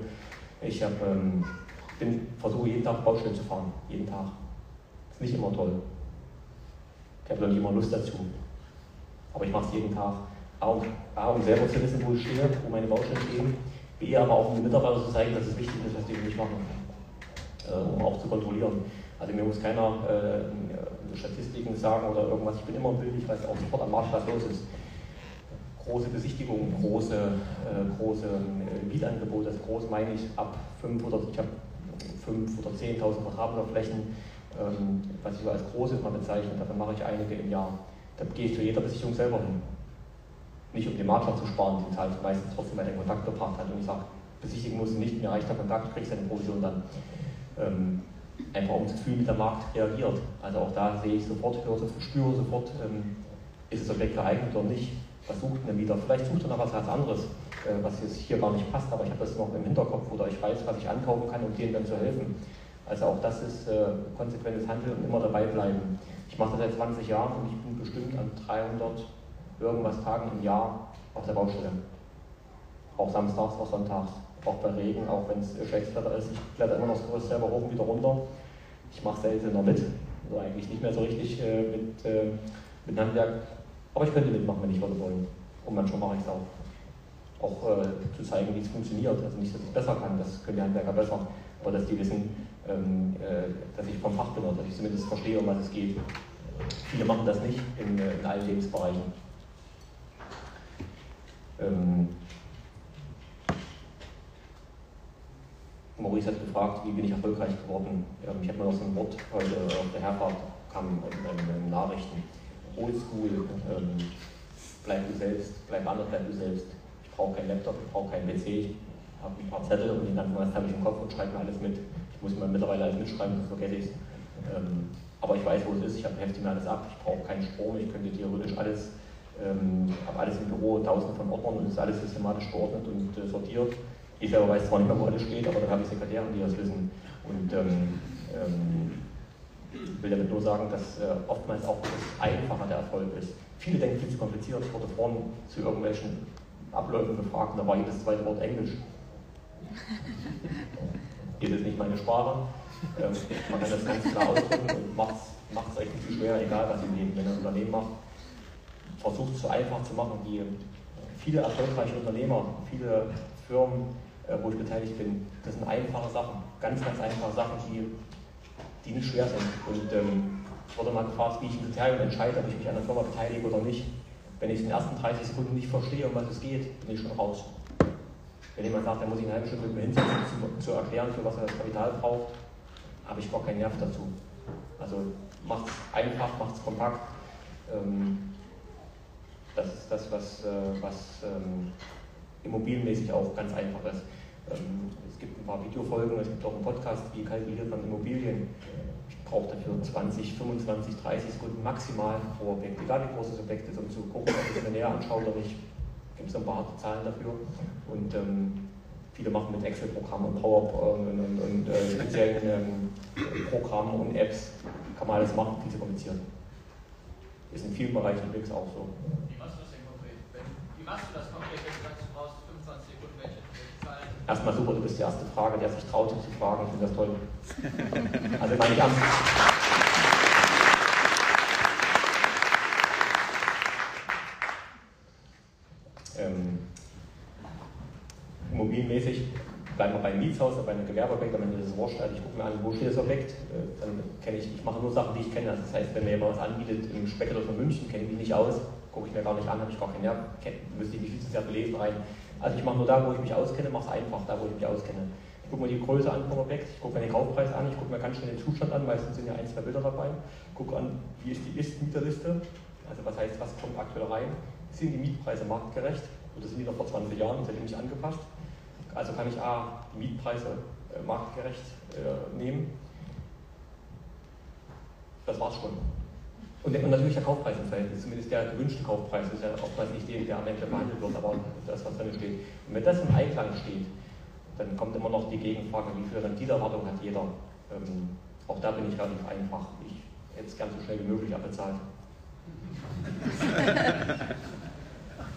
Ich hab, ähm, bin, versuche jeden Tag Baustellen zu fahren, jeden Tag. Ist nicht immer toll. Ich habe noch nicht immer Lust dazu. Aber ich mache es jeden Tag. A um, um selber zu wissen, wo ich stehe, wo meine Baustellen stehen. B, aber auch um den Mitarbeitern zu zeigen, dass es wichtig ist, was die für mich machen. Äh, um auch zu kontrollieren. Also mir muss keiner äh, Statistiken sagen oder irgendwas. Ich bin immer im Bild, ich weiß auch sofort am was los ist. große Besichtigungen, große, äh, große äh, Mietangebote, also groß meine ich ab 5 oder ich habe 5 oder 10.000 Quadratmeter Flächen, ähm, was ich so als großes mal bezeichne, davon mache ich einige im Jahr. Da gehe ich zu jeder Besichtigung selber hin. Nicht um den Makler zu sparen, die zahlt meistens trotzdem, weil der Kontakt gebracht hat. Und ich sage, besichtigen musst du nicht, mir reicht der Kontakt, kriegst deine Provision dann. Ähm, einfach um zu fühlen, wie der Markt reagiert. Also auch da sehe ich sofort, höre, spüre sofort, ähm, ist das Objekt geeignet oder nicht. Was sucht der Mieter? Vielleicht sucht er noch was ganz anderes, äh, was jetzt hier gar nicht passt, aber ich habe das noch im Hinterkopf oder ich weiß, was ich ankaufen kann, um denen dann zu helfen. Also auch das ist äh, konsequentes Handeln und immer dabei bleiben. Ich mache das seit 20 Jahren und ich bin bestimmt an 300 irgendwas Tagen im Jahr auf der Baustelle. Auch samstags, auch sonntags, auch bei Regen, auch wenn es schlechtes ist. Ich kletter immer noch Gerüst selber hoch und wieder runter. Ich mache seltener mit, also eigentlich nicht mehr so richtig äh, mit, äh, mit Handwerk. Aber ich könnte mitmachen, wenn ich würde wollen. Und manchmal mache ich es auch. Auch äh, zu zeigen, wie es funktioniert. Also nicht, dass ich besser kann, das können die Handwerker besser, aber dass die wissen, ähm, äh, dass ich vom Fach bin oder dass ich zumindest verstehe, um was es geht. Viele machen das nicht in, äh, in allen Lebensbereichen. Ähm, Maurice hat gefragt, wie bin ich erfolgreich geworden. Ähm, ich habe noch so ein Wort heute auf der Herfahrt kam in, in Nachrichten. Oldschool, ähm, bleib du selbst, bleib anders, bleib du selbst. Ich brauche keinen Laptop, ich brauche keinen PC, ich habe ein paar Zettel und den ganzen Rest habe ich im Kopf und schreibe mir alles mit. Ich muss mir mittlerweile alles mitschreiben, sonst vergesse ich es. Ähm, aber ich weiß, wo es ist, ich heftig mir alles ab, ich brauche keinen Strom, ich könnte theoretisch alles, ähm, habe alles im Büro, tausende von Ordnern und ist alles systematisch geordnet und äh, sortiert. Ich selber weiß zwar nicht mehr, wo alles steht, aber dann habe ich Sekretäre, die das wissen. Und ähm, ähm, will damit nur sagen, dass äh, oftmals auch das Einfache der Erfolg ist. Viele denken viel zu kompliziert. Ich wurde vorhin zu irgendwelchen Abläufen befragt und da war jedes zweite Wort Englisch. [LAUGHS] Hier ist nicht meine Sprache. Ähm, man kann das ganz klar ausdrücken und macht es eigentlich viel schwerer, egal was im Leben. Wenn ein Unternehmen macht, versucht es so einfach zu machen, wie viele erfolgreiche Unternehmer, viele Firmen, wo ich beteiligt bin, das sind einfache Sachen, ganz, ganz einfache Sachen, die die nicht schwer sind. Und ähm, ich wurde mal gefragt, wie ich im Kriterium entscheide, ob ich mich an der Firma beteilige oder nicht. Wenn ich in den ersten 30 Sekunden nicht verstehe, um was es geht, bin ich schon raus. Wenn jemand sagt, er muss sich eine halbe Stunde mit mir hinsetzen, zu, zu erklären, für was er das Kapital braucht, habe ich gar keinen Nerv dazu. Also macht es einfach, macht es kompakt. Ähm, das ist das, was, äh, was ähm, immobilienmäßig auch ganz einfach ist. Ähm, es gibt ein paar Videofolgen, es gibt auch einen Podcast, wie kalkuliert man Immobilien. Ich brauche dafür 20, 25, 30 Sekunden maximal pro Objekt, egal wie groß das Objekt ist, um zu gucken, ob ich es mir näher anschaue oder. Gibt es ein paar harte Zahlen dafür. Und ähm, viele machen mit Excel-Programmen und Power und, und, und äh, speziellen ähm, Programmen und Apps, kann man alles machen, viel zu kompliziert. Ist in vielen Bereichen übrigens auch so. Wie machst du das denn konkret? Wie machst du das konkret, wenn du sagst, du brauchst Erstmal super, du bist die erste Frage, der sich traut, sich zu fragen. Ich finde das toll. Also meine ernst. Ähm, immobilienmäßig bleiben wir beim Mietshaus bei einem Gewerbeobjekt, am Ende des Wurscht, ich gucke mir an, wo steht das Objekt, äh, dann kenne ich, ich mache nur Sachen, die ich kenne. Das heißt, wenn mir jemand was anbietet im Speckler von München, kenne ich mich nicht aus, gucke ich mir gar nicht an, habe ich gar keinen Nerv, müsste ich nicht sehr belesen rein. Also ich mache nur da, wo ich mich auskenne, mache es einfach, da wo ich mich auskenne. Ich gucke mir die Größe an vom Objekt, ich gucke mir den Kaufpreis an, ich gucke mir ganz schnell den Zustand an, meistens sind ja ein, zwei Bilder dabei, gucke an, wie ist die Ist-Mieterliste, also was heißt, was kommt aktuell rein, sind die Mietpreise marktgerecht oder sind die noch vor 20 Jahren, seitdem nicht angepasst. Also kann ich A, die Mietpreise äh, marktgerecht äh, nehmen. Das war's schon. Und, und, natürlich der Kaufpreis im Verhältnis, zumindest der gewünschte Kaufpreis ist ja oftmals nicht der, der am Ende behandelt wird, aber das, was drin steht. Und wenn das im Einklang steht, dann kommt immer noch die Gegenfrage, wie viel Renditeerwartung hat jeder. Ähm, auch da bin ich relativ einfach. Ich hätte es gern so schnell wie möglich abbezahlt.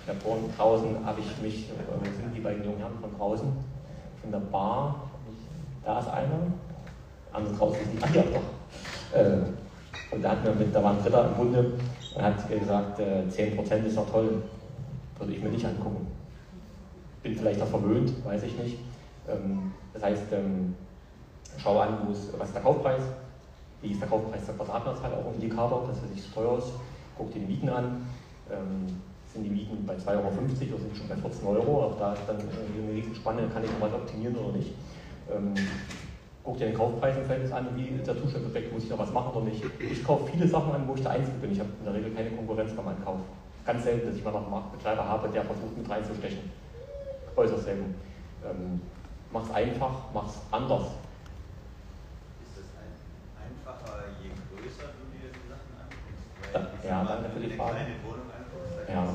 ich habe vorhin draußen, habe ich mich, äh, wo sind die beiden jungen Herren von draußen, von der Bar, da ist einer, andere draußen ist nicht, ach ja, doch. Äh, und da, hat mir mit, da war ein Dritter im Bunde und hat gesagt, äh, 10% ist doch toll, würde ich mir nicht angucken. Bin vielleicht auch verwöhnt, weiß ich nicht. Ähm, das heißt, ähm, schau an, was ist der Kaufpreis, wie ist der Kaufpreis der Quadratmeterzahl, auch ein Indikator, dass er nicht so teuer ist, guck dir die Mieten an, ähm, sind die Mieten bei 2,50 Euro oder sind schon bei 14 Euro. Auch da ist dann eine Riesenspanne, kann ich noch was optimieren oder nicht. Guck dir den Kaufpreis im Verhältnis an, wie ist der Zustand perfekt, muss ich noch was machen oder nicht. Ich kaufe viele Sachen an, wo ich der Einzige bin. Ich habe in der Regel keine Konkurrenz beim Einkauf. Ganz selten, dass ich mal noch einen Marktbetreiber habe, der versucht mit reinzustechen. Äußerst selten. Ähm, mach's einfach, mach's anders. Ist es ein, einfacher, je größer du dir die Sachen anguckst? Ja, ja, danke für wenn die du Frage. eine kleine Wohnung anguckst, da Ja.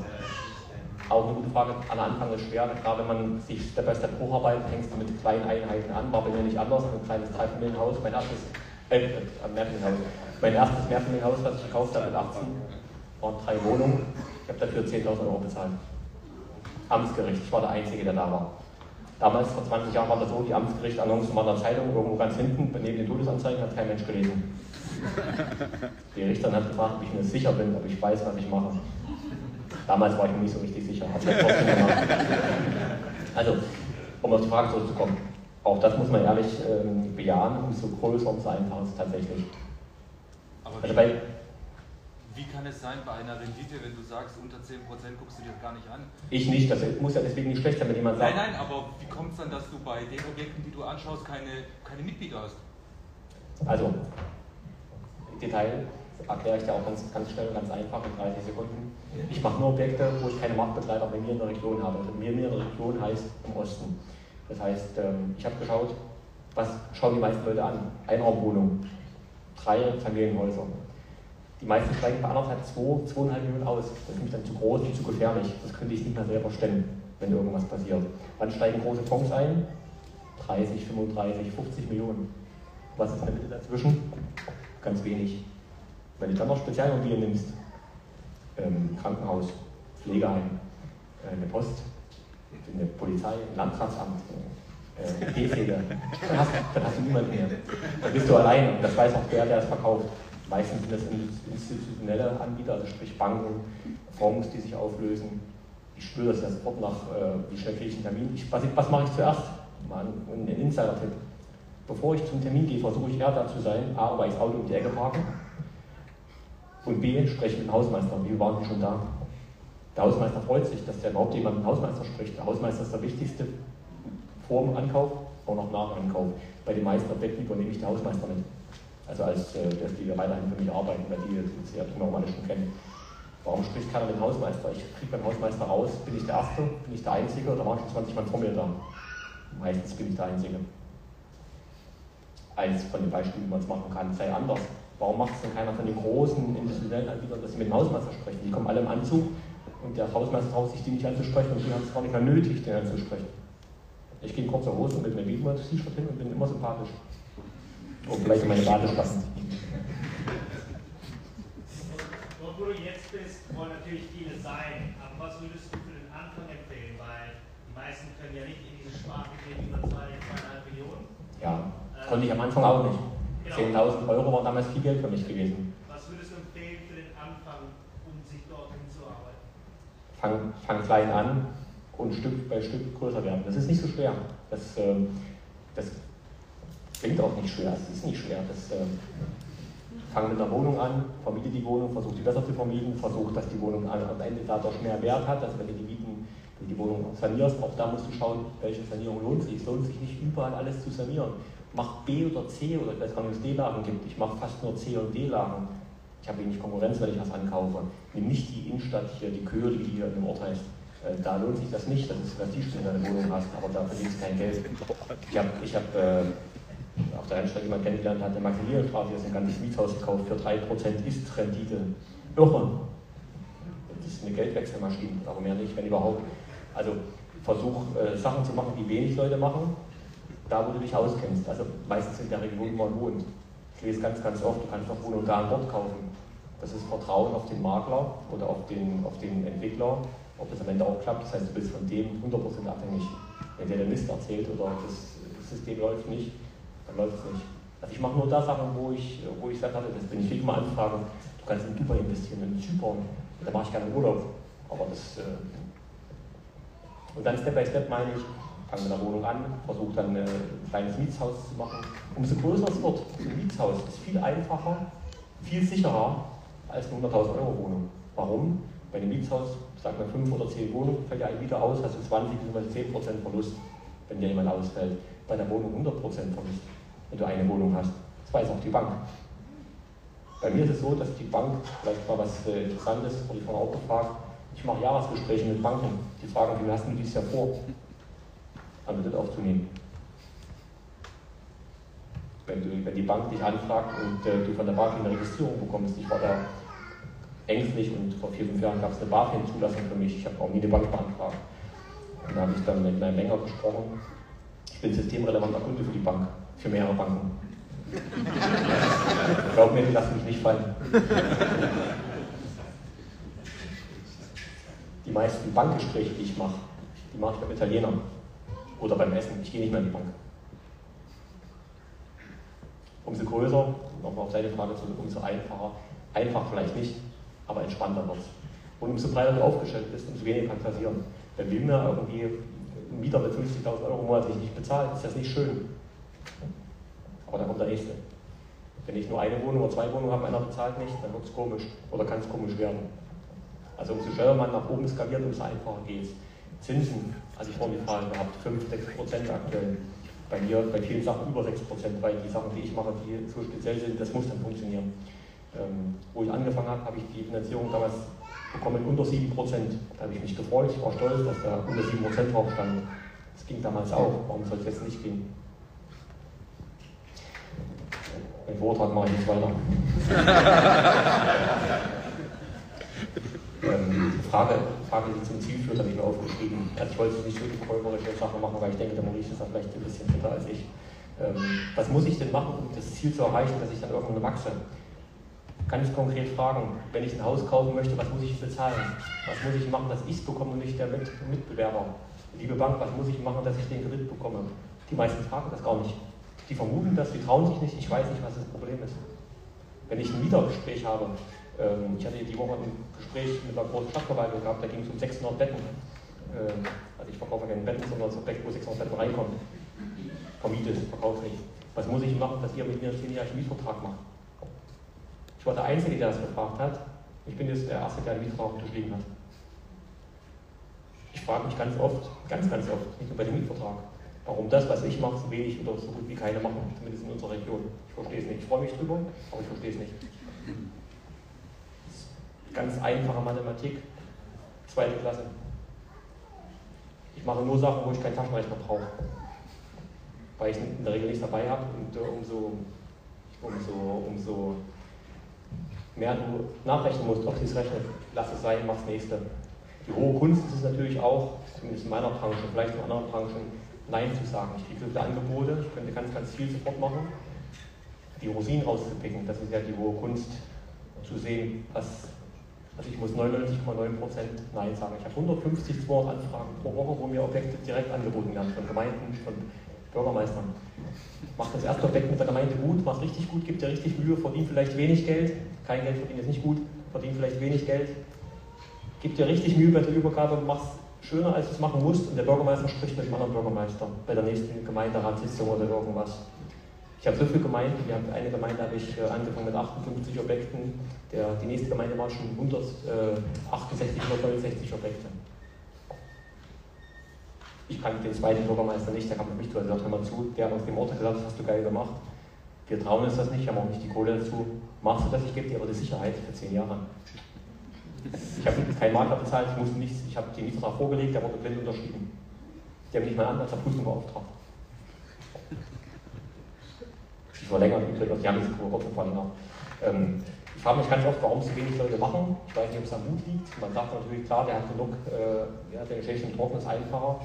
Auch eine gute Frage. Am Anfang ist schwer, gerade wenn man sich Step by Step hocharbeitet, fängst du mit kleinen Einheiten an. War bei mir nicht anders. Ein kleines Dreifamilienhaus, mein erstes, äh, äh, Mehrfamilienhaus. Mein erstes Mehrfamilienhaus, was ich gekauft habe mit 18, waren drei Wohnungen. Ich habe dafür 10.000 Euro bezahlt. Amtsgericht, ich war der Einzige, der da war. Damals, vor 20 Jahren, war das so, die Amtsgericht-Annoncen waren in der Zeitung, irgendwo ganz hinten, neben den Todesanzeigen, hat kein Mensch gelesen. [LAUGHS] Die Richterin hat gefragt, ob ich mir sicher bin, ob ich weiß, was ich mache. Damals war ich mir nicht so richtig sicher. Also, um auf die Frage zurückzukommen, auch das muss man ehrlich ähm, bejahen, umso größer, umso einfacher ist es tatsächlich. Aber Also wie, bei, wie kann es sein bei einer Rendite, wenn du sagst, unter 10% guckst du dir das gar nicht an? ich nicht, das muss ja deswegen nicht schlecht sein, wenn jemand sagt, Nein, nein, aber wie kommt es dann, dass du bei den Objekten, die du anschaust, keine, keine Mitglieder hast? Also, Detail erkläre ich dir auch ganz, ganz schnell und ganz einfach in 30 Sekunden. Ich mache nur Objekte, wo ich keine Marktbegleiter bei mir in der Region habe. Also mir in der Region heißt im Osten. Das heißt, ähm, ich habe geschaut, was schauen die meisten Leute an? Einraumwohnung, drei Familienhäuser. Die meisten steigen bei anderthalb 2, 2,5 Millionen aus. Das ist nämlich dann zu groß und zu gefährlich. Das könnte ich nicht mehr selber stemmen, wenn irgendwas passiert. Wann steigen große Fonds ein? 30, 35, 50 Millionen. Was ist in der Mitte dazwischen? Ganz wenig. Wenn du dann noch Spezialimmobilien nimmst, ähm, Krankenhaus, Pflegeheim, äh, eine Post, eine Polizei, ein Landratsamt, äh, D-Pflege, dann hast, dann hast du niemanden mehr. Dann bist du allein und das weiß auch der, der es verkauft. Meistens sind das institutionelle Anbieter, also sprich Banken, Fonds, die sich auflösen. Ich spüre das ja sofort nach, äh, wie schnell kriege ich einen Termin. Ich, was, was mache ich zuerst? Mal ein Insider-Tipp. Bevor ich zum Termin gehe, versuche ich eher da zu sein, A, weil ich das Auto um die Ecke parke und B, spreche mit dem Hausmeister. Wie waren schon da? Der Hausmeister freut sich, dass der überhaupt jemand mit dem Hausmeister spricht. Der Hausmeister ist der wichtigste vor dem Ankauf auch nach dem Ankauf. Bei den meisten Objekten übernehme ich den Hausmeister mit. Also als äh, dass die weiterhin für mich arbeiten, weil die das ja normal schon kennen. Warum spricht keiner mit dem Hausmeister? Ich kriege beim Hausmeister raus, bin ich der Erste, bin ich der Einzige oder waren schon 20 Mann vor mir da? Meistens bin ich der Einzige. Eins von den Beispielen, wie man es machen kann, sei anders. Warum macht es denn keiner von den großen institutionellen Anbietern, dass sie mit dem Hausmeister sprechen? Die kommen alle im Anzug und der Hausmeister traut sich, die nicht anzusprechen und die haben es gar nicht mehr nötig, den anzusprechen. Ich gehe in kurzer Hose und mit einem Babymann-T-Shirt hin und bin immer sympathisch. Und vielleicht in meine. Dort, wo du jetzt bist, wollen natürlich viele sein. Aber was würdest du für den Anfang empfehlen? Weil die meisten können ja nicht in diese Sparte gehen über 2, 2,5 Millionen. Ja, konnte ich am Anfang auch nicht. 10.000 Euro waren damals viel Geld für mich gewesen. Was würdest du empfehlen für den Anfang, um sich dorthin zu arbeiten? Fang, fang klein an und Stück bei Stück größer werden. Das ist nicht so schwer. Das, ähm, das klingt auch nicht schwer. Es ist nicht schwer. Das, ähm, fang mit der Wohnung an, vermiete die Wohnung, versuch die besser zu vermieten, versuch, dass die Wohnung am Ende dadurch mehr Wert hat. Also wenn du die Mieten, wenn du die Wohnung sanierst, auch da musst du schauen, welche Sanierung lohnt sich. Es lohnt sich nicht überall alles zu sanieren. Mach B oder C oder ich weiß gar nicht, ob es D-Lagen gibt. Ich mache fast nur C und D-Lagen. Ich habe wenig Konkurrenz, wenn ich was ankaufe. Nimm nicht die Innenstadt hier, die Köhe, die hier im Ort heißt. Äh, Da lohnt sich das nicht, das ist Prestige, wenn du eine Wohnung hast, aber da verdienst du kein Geld. Ich habe ich hab, äh, auf der Rennstrecke jemanden kennengelernt, hat eine Maximilianstraße, ist ein ganzes Mietshaus gekauft für 3% ist Rendite. Irre. Das ist eine Geldwechselmaschine, aber mehr nicht, wenn überhaupt. Also versuch äh, Sachen zu machen, die wenig Leute machen, da wo du dich auskennst. Also meistens in der Region, wo man wohnt. Ich lese ganz, ganz oft, du kannst noch Wohnung da und dort kaufen. Das ist Vertrauen auf den Makler oder auf den, auf den Entwickler, ob das am Ende auch klappt. Das heißt, du bist von dem 100% abhängig. Wenn der den Mist erzählt oder das System läuft nicht, dann läuft es nicht. Also ich mache nur da Sachen, wo ich, wo ich sage, das bin ich kriege mal Anfragen, du kannst in Dubai investieren, in Zypern, da mache ich gerne Urlaub. Aber das äh und dann Step by Step meine ich, fange mit der Wohnung an, versuche dann ein kleines Mietshaus zu machen. Umso größer es wird, ein Mietshaus ist viel einfacher, viel sicherer als eine 100.000 Euro Wohnung. Warum? Bei einem Mietshaus sag mal 5 oder 10 Wohnungen, fällt ja ein Mieter aus, hast du 20 bzw. 10% Verlust, wenn dir jemand ausfällt. Bei einer Wohnung 100% Verlust, wenn du eine Wohnung hast. Das weiß auch die Bank. Bei mir ist es so, dass die Bank, vielleicht mal was äh, Interessantes, wurde ich vorhin auch gefragt, ich mache Jahresgespräche mit Banken, die fragen, wie hast du dieses Jahr vor, an Kredit aufzunehmen? Wenn, du, wenn die Bank dich anfragt und äh, du von der BaFin eine Registrierung bekommst, ich war da ängstlich und vor vier, fünf Jahren gab es eine BaFin-Zulassung für mich, ich habe auch nie eine Bank beantragt. Und da habe ich dann mit meinem Länger gesprochen, ich bin systemrelevanter Kunde für die Bank, für mehrere Banken. [LAUGHS] Glaub mir, die lassen mich nicht fallen. Die meisten Bankgespräche, die ich mache, die mache ich beim Italiener oder beim Essen. Ich gehe nicht mehr in die Bank. Umso größer, nochmal auf deine Frage zurück, umso einfacher. Einfach vielleicht nicht, aber entspannter wird es. Und umso breiter du aufgestellt bist, umso weniger kann passieren. Wenn wir irgendwie ein Mieter mit 50.000 Euro monatlich nicht bezahlt, ist das nicht schön. Aber dann kommt der nächste. Wenn ich nur eine Wohnung oder zwei Wohnungen habe, einer bezahlt nicht, dann wird es komisch oder kann es komisch werden. Also umso schneller man nach oben skaliert, umso einfacher geht es. Zinsen, also ich Zahlen gehabt, 5, 6 Prozent aktuell. Bei mir, bei vielen Sachen über 6 Prozent, weil die Sachen, die ich mache, die so speziell sind, das muss dann funktionieren. Ähm, wo ich angefangen habe, habe ich die Finanzierung damals bekommen unter 7 Prozent. Da habe ich mich gefreut, ich war stolz, dass da unter 7 Prozent drauf stand. Das ging damals auch, warum soll es jetzt nicht gehen? Den Vortrag mache ich nicht weiter. [LAUGHS] ähm, Frage, Frage, die zum Ziel führt, habe ich mir aufgeschrieben. Ich wollte nicht so die käuferische Sache machen, weil ich denke, der Maurice ist da vielleicht ein bisschen fitter als ich. Ähm, was muss ich denn machen, um das Ziel zu erreichen, dass ich dann irgendwann wachse? Ganz konkret fragen, wenn ich ein Haus kaufen möchte, was muss ich bezahlen? Was muss ich machen, dass ich es bekomme und nicht der Mit Mitbewerber? Liebe Bank, was muss ich machen, dass ich den Kredit bekomme? Die meisten fragen das gar nicht. Die vermuten das, die trauen sich nicht, ich weiß nicht, was das Problem ist. Wenn ich ein Mietergespräch habe, ähm, ich hatte die Woche ein Gespräch mit einer großen Stadtverwaltung gehabt, da ging es um 600 Betten. Ähm, also ich verkaufe keine Betten, sondern so Objekt, wo 600 Betten reinkommen. Vermietet, verkauft nicht. Was muss ich machen, dass ihr mit mir einen 10-jährigen Mietvertrag macht? Ich war der Einzige, der das gefragt hat. Ich bin jetzt der Erste, der einen Mietvertrag unterschrieben hat. Ich frage mich ganz oft, ganz, ganz oft, nicht nur bei dem Mietvertrag, warum das, was ich mache, so wenig oder so gut wie keine machen, zumindest in unserer Region. Ich verstehe es nicht. Ich freue mich drüber, aber ich verstehe es nicht. Ganz einfache Mathematik, zweite Klasse. Ich mache nur Sachen, wo ich keinen Taschenrechner brauche, weil ich in der Regel nichts dabei habe und äh, umso, umso, umso mehr du nachrechnen musst, ob sie es rechnet, lass es sein, mach das nächste. Die hohe Kunst ist es natürlich auch, zumindest in meiner Branche, vielleicht in anderen Branchen, Nein zu sagen. Ich kriege viele Angebote, ich könnte ganz, ganz viel sofort machen. Die Rosinen rauszupicken, das ist ja die hohe Kunst, zu sehen, was, also ich muss 99,9% Nein sagen. Ich habe 150, 200 Anfragen pro Woche, wo mir Objekte direkt angeboten werden, von Gemeinden, von Bürgermeistern. Macht das erste Objekt mit der Gemeinde gut, macht richtig gut, gibt dir richtig Mühe, verdient vielleicht wenig Geld, kein Geld verdient ist nicht gut, verdient vielleicht wenig Geld, gibt dir richtig Mühe bei der Übergabe, machst schöner, als du es machen musst und der Bürgermeister spricht mit dem anderen Bürgermeister bei der nächsten Gemeinderatssitzung oder irgendwas. Habe so viele Gemeinden, wir haben eine Gemeinde habe ich äh, angefangen mit 58 Objekten, der, die nächste Gemeinde waren schon 168 oder 69 Objekte. Ich kannte den zweiten Bürgermeister nicht, der kam auf mich zu, er sagt, hör mal zu, der hat aus dem Ort gesagt, das hast du geil gemacht. Wir trauen uns das nicht, wir haben auch nicht die Kohle dazu. Machst du das, ich gebe dir aber die Sicherheit für zehn Jahre. Ich habe keinen Makler bezahlt, ich musste nichts, ich habe den Mietvertrag vorgelegt, der wurde blind unterschrieben. Die haben nicht mal an als Prüfung beauftragt. Ich verlängert übrigens, die haben nicht so verlängert. Ähm, ich frage mich ganz oft, warum so wenig Leute machen. Ich weiß nicht, ob es am Mut liegt. Man sagt natürlich, klar, der hat genug, äh, ja, der Geschichte trocken ist einfacher.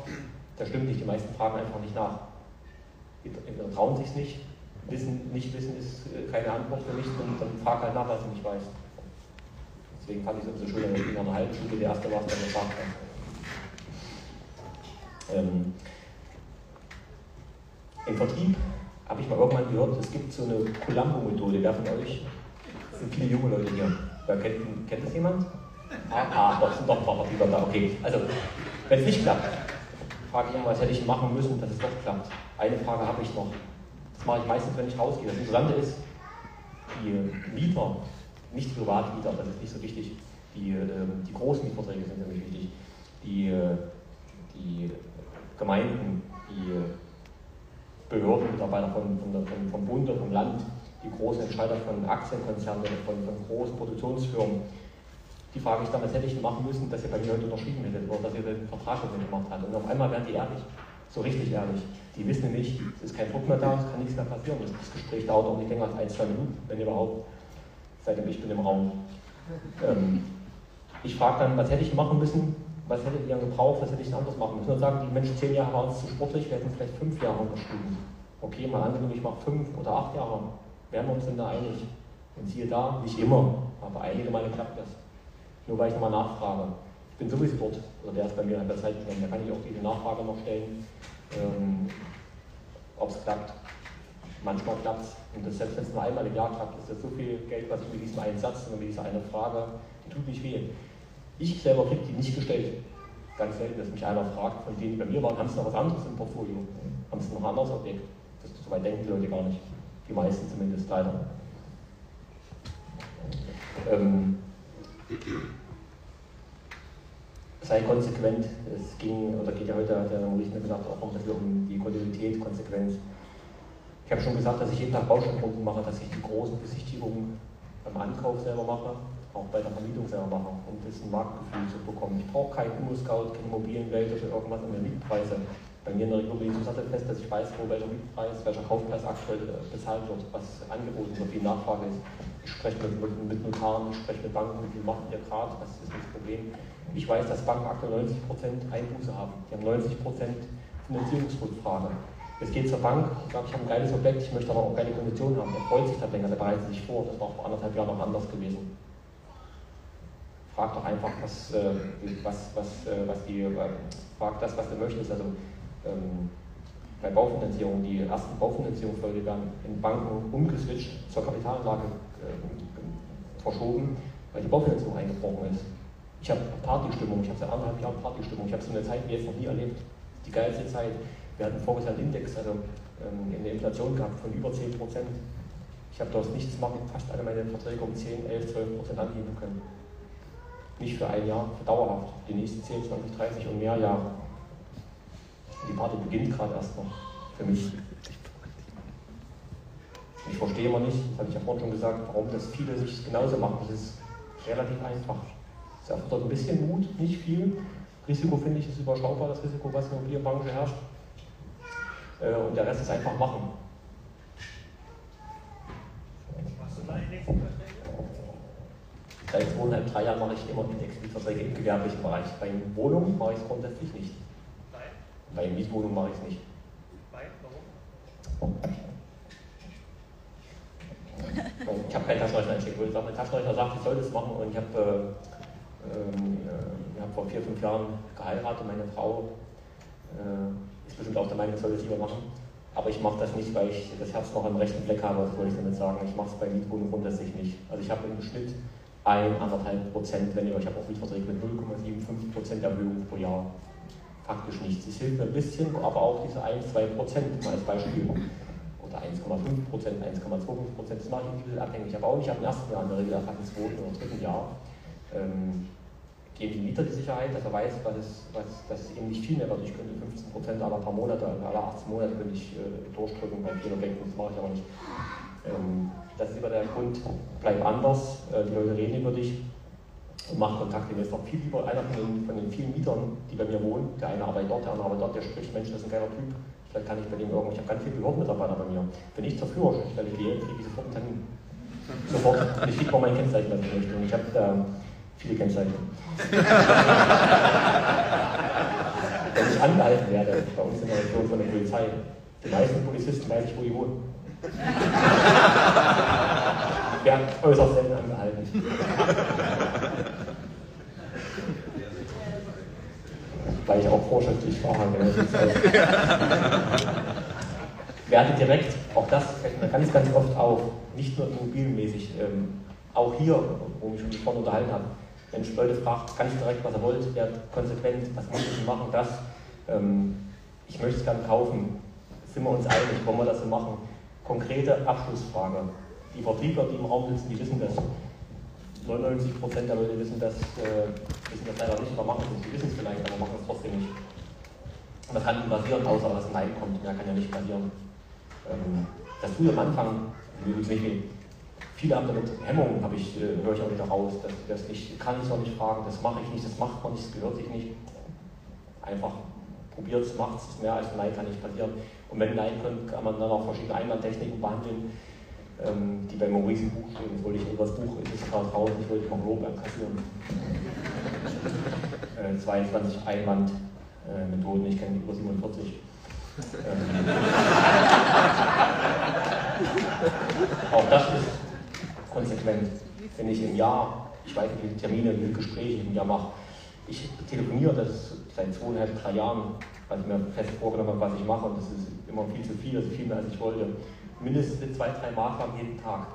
Das stimmt nicht, die meisten fragen einfach nicht nach. Die, die trauen sich nicht. Wissen, nicht wissen ist äh, keine Antwort für mich, und dann frag halt nach, was du nicht weißt. Deswegen fand ich es umso schöner, ich bin an einer halben Stunde der erste war, der gefragt hat. Ähm, Im Vertrieb habe ich mal irgendwann gehört, es gibt so eine Columbo-Methode. Wer von euch das sind viele junge Leute hier. Wer kennt, kennt das jemand? Ah, ah doch, sind doch ein paar Vertriebler da. Okay, also, wenn es nicht klappt, frage ich immer, was hätte ich machen müssen, dass es doch klappt. Eine Frage habe ich noch. Das mache ich meistens, wenn ich rausgehe. Das Interessante ist, die Mieter, nicht Privatmieter, das ist nicht so wichtig, Die, ähm, die großen Mietverträge sind nämlich wichtig. Die, äh, die Gemeinden, die Behörden, Mitarbeiter von, von, von, vom Bund und vom Land, die großen Entscheider von Aktienkonzernen, von, von großen Produktionsfirmen, die frage ich dann, was hätte ich machen müssen, dass ihr bei mir heute unterschrieben hättet oder dass ihr den Vertrag mit mir gemacht habt. Und auf einmal werden die ehrlich, so richtig ehrlich. Die wissen nicht, es ist kein Druck mehr da, es kann nichts mehr passieren. Das Gespräch dauert auch nicht länger als ein, zwei Minuten, wenn überhaupt, seitdem ich bin im Raum. Ähm, ich frage dann, was hätte ich machen müssen, was hättet ihr gebraucht, was hätte ich anders machen müssen. Und sagen die Menschen, zehn Jahre waren uns zu sportlich, wir hätten vielleicht fünf Jahre unterschrieben. Okay, mal angenommen, ich mache fünf oder acht Jahre, wären wir uns denn da einig? Und siehe da, nicht immer, aber einige Male klappt das. Nur weil ich nochmal nachfrage. Ich bin sowieso dort, oder der ist bei mir an der Zeit gegangen, da kann ich auch diese Nachfrage noch stellen, ähm, ob es klappt. Manchmal klappt es. Und das, selbst wenn es nur einmal im Jahr klappt, ist das so viel Geld, was ich mit diesem einen Satz und mit dieser einen Frage, die tut nicht weh. Ich selber kriege die nicht gestellt. Ganz selten, dass mich einer fragt, von denen, die bei mir waren, haben sie noch was anderes im Portfolio? Haben sie noch ein anderes Objekt? Das, so weit denken die Leute gar nicht. Die meisten zumindest leider. Ähm, sei konsequent. Es ging, oder geht ja heute, hat der Maurice gesagt, auch um, um die Kontinuität, Konsequenz. Ich habe schon gesagt, dass ich jeden Tag Baustellenrunden mache, dass ich die großen Besichtigungen beim Ankauf selber mache, auch bei der Vermietung selber mache, um das Marktgefühl zu bekommen. Ich brauche keinen Immo-Scout, keine Immobilienwelt oder irgendwas an den Mietpreise. Bei mir in der Region bin ich so sattelfest, dass ich weiß, wo welcher Mietpreis, welcher Kaufpreis aktuell äh, bezahlt wird, was angeboten wird, wie Nachfrage ist. Ich spreche mit, mit Notaren, ich spreche mit Banken, wie viel machen ihr gerade, was ist das Problem. Ich weiß, dass Banken aktuell 90% Einbuße haben. Die haben 90% Finanzierungsrückfrage. Es geht zur Bank, ich sage, ich habe ein geiles Objekt, ich möchte aber auch geile Konditionen haben. Der freut sich da länger, der bereitet sich vor. Das war vor anderthalb Jahren noch anders gewesen. Frag doch einfach, was, äh, was, was, äh, was die, äh, frag das, was du möchtest. Also, ähm, bei Baufinanzierung, die ersten Baufinanzierungsfolge werden in Banken umgeswitcht zur Kapitalanlage äh, verschoben, weil die Baufinanzierung eingebrochen ist. Ich habe Partystimmung, ich habe seit anderthalb Jahren Partystimmung, ich habe so eine Zeit wie jetzt noch nie erlebt. Die geilste Zeit. Wir hatten voriges einen Index, also ähm, eine Inflation gehabt von über 10 Prozent. Ich habe daraus nichts machen, fast alle meine Verträge um 10, 11, 12 Prozent anheben können. Nicht für ein Jahr, für dauerhaft. Die nächsten 10, 20, 30 und mehr Jahre. Die Party beginnt gerade erst noch für mich. Ich verstehe immer nicht, das hatte ich ja vorhin schon gesagt, warum das viele sich genauso machen. Das ist relativ einfach. Es erfordert ein bisschen Mut, nicht viel. Risiko finde ich ist überschaubar, das Risiko, was in der Immobilienbranche herrscht. Äh, und der Rest ist einfach machen. Machst du deine nächsten Verträge? Seit zweieinhalb, drei Jahren mache ich immer Indexmietverträge im gewerblichen Bereich. Bei Wohnungen mache ich es grundsätzlich nicht. Nein. Bei Mietwohnungen mache ich es nicht. Nein, warum? Ich habe keinen Taschenrechner einstecken. Ich mein Taschenrechner sagt, ich soll das machen und ich habe äh, ähm, äh, hab vor vier, fünf Jahren geheiratet. Meine Frau äh, ist bestimmt auch der Meinung, ich soll das lieber machen. Aber ich mache das nicht, weil ich das Herz noch am rechten Fleck habe, das wollte ich damit sagen. Ich mache es bei Mietwohnungen grundsätzlich nicht. Also ich habe im Schnitt ein, anderthalb Prozent, wenn ihr, habe auch Mietverträge mit 0,75 Prozent Erhöhung pro Jahr. Faktisch nichts. Es hilft ein bisschen, aber auch diese 1, 2 Prozent mal als Beispiel. Oder 1,5 Prozent, 1,25 Prozent, das mache ich individuell abhängig. Aber auch nicht ab dem ersten Jahr in der Regel, ab dem zweiten oder dritten Jahr. Ähm, geben die Mieter die Sicherheit, dass er weiß, was was, dass es eben nicht viel mehr wird. Ich könnte 15 Prozent aller paar Monate, alle 18 Monate könnte ich äh, durchdrücken bei vielen Objekten, das mache ich aber nicht. Ähm, das ist immer der Grund, bleib anders, äh, die Leute reden über dich und mach Kontakte. Mir ist noch viel lieber einer von den, von den vielen Mietern, die bei mir wohnen, der eine arbeitet dort, der andere arbeitet dort, der spricht, Mensch, das ist ein geiler Typ, vielleicht kann ich bei dem irgendwo, ich habe ganz viele Behördenmitarbeiter bei mir. Wenn ich zur Führerstelle gehe, kriege ich sofort einen Termin. Sofort. Ich kriege mal mein Kennzeichen, was ich möchte. Und ich habe ähm, viele Kennzeichen. [LAUGHS] Wenn ich angehalten werde, bei uns in der Region von der Polizei, die meisten Polizisten weiß ich, wo die wohnen. Werden äußerst selten angehalten. Weil ich auch vorschriftlich fahre. Werde direkt, auch das fällt mir ganz, ganz oft auf, nicht nur immobilienmäßig, ähm, auch hier, wo ich mich vorhin unterhalten habe, wenn ich Leute fragt, ganz direkt, was er wollt, werdet konsequent, was muss ich machen, das. Ähm, ich möchte es gerne kaufen. Sind wir uns einig, wollen wir das so machen? Konkrete Abschlussfrage. Die Vertriebler, die im Raum sitzen, die wissen das. 99 Prozent der Leute wissen das, äh, wissen das leider nicht oder machen es nicht. Sie wissen es vielleicht, aber machen es trotzdem nicht. Und das kann nicht passieren, außer dass ein Nein kommt. Mehr kann ja nicht passieren. Ähm, das tut am Anfang. Viele haben damit Hemmungen, habe ich, äh, höre ich auch wieder raus, sie das nicht, kann ich noch nicht fragen, das mache ich nicht, das macht man nicht, das gehört sich nicht. Einfach probiert es, macht es, mehr als ein Nein kann nicht passieren. Und wenn Nein kommt, kann man dann auch verschiedene Einwandtechniken behandeln, ähm, die bei Maurice im Buch stehen. Jetzt wollte ich über das Buch, ist es gerade draußen, ich wollte noch Lob kassieren. [LAUGHS] äh, 22 Einwand-Methoden, ich kenne die über 47. Ähm, auch das ist konsequent. Wenn ich im Jahr, ich weiß nicht, wie viele Termine, wie viele Gespräche ich im Jahr mache, ich telefoniere das seit zweieinhalb, drei Jahren, weil ich mir fest vorgenommen habe, was ich mache und das ist immer viel zu viel, also viel mehr als ich wollte. Mindestens zwei, drei Maklern jeden Tag.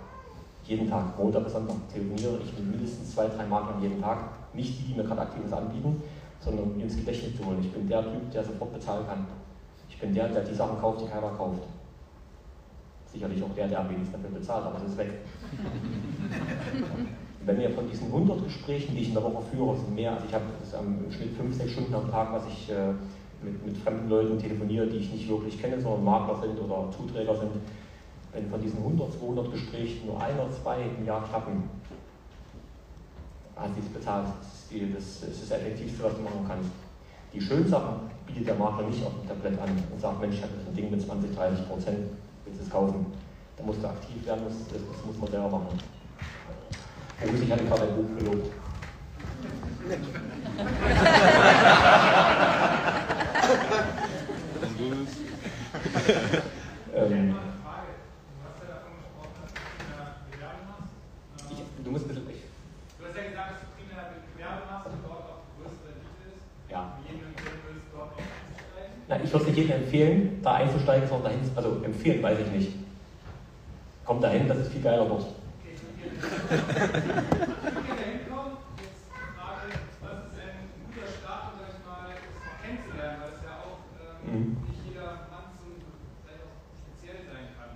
Jeden Tag, Montag bis Sonntag, telefoniere ich mit mindestens zwei, drei Maklern jeden Tag. Nicht die, die mir gerade aktives anbieten, sondern um ins Gedächtnis zu holen. Ich bin der Typ, der sofort bezahlen kann. Ich bin der, der die Sachen kauft, die keiner kauft. Sicherlich auch der, der am wenigsten dafür bezahlt, aber es ist weg. [LAUGHS] Wenn ihr von diesen 100 Gesprächen, die ich in der Woche führe, sind mehr, also ich habe im Schnitt 5, 6 Stunden am Tag, was ich äh, mit, mit fremden Leuten telefoniere, die ich nicht wirklich kenne, sondern Makler sind oder Zuträger sind, wenn von diesen 100, 200 Gesprächen nur ein oder zwei im Jahr klappen, hat sie es bezahlt. Das ist, das das Effektivste, was du machen kannst. Die schönen Sachen bietet der Makler nicht auf dem Tablett an und sagt, Mensch, ich habe ein Ding mit 20, 30 Prozent, willst du es kaufen? Da musst du aktiv werden, das, das muss man selber machen. Und ich hatte gerade ein Buch gelobt. [LAUGHS] ähm, ich, du musst ein bisschen. Ich, Du hast ja gesagt, dass du primär Gewerbe machst und dort auch die größte Rendite ist. ja. Jedem empfehlen würdest, dort auch einzusteigen. Nein, ich würde nicht jedem empfehlen, da einzusteigen, sondern dahin, also empfehlen weiß ich nicht. Kommt dahin, das ist viel geiler dort. Okay, wenn wir da hinkommen, jetzt die Frage, was ist denn ein guter Start, um sag ich mal, das mal kennenzulernen, weil es ja auch ähm, Mhm. nicht jeder Mann so vielleicht auch speziell sein kann.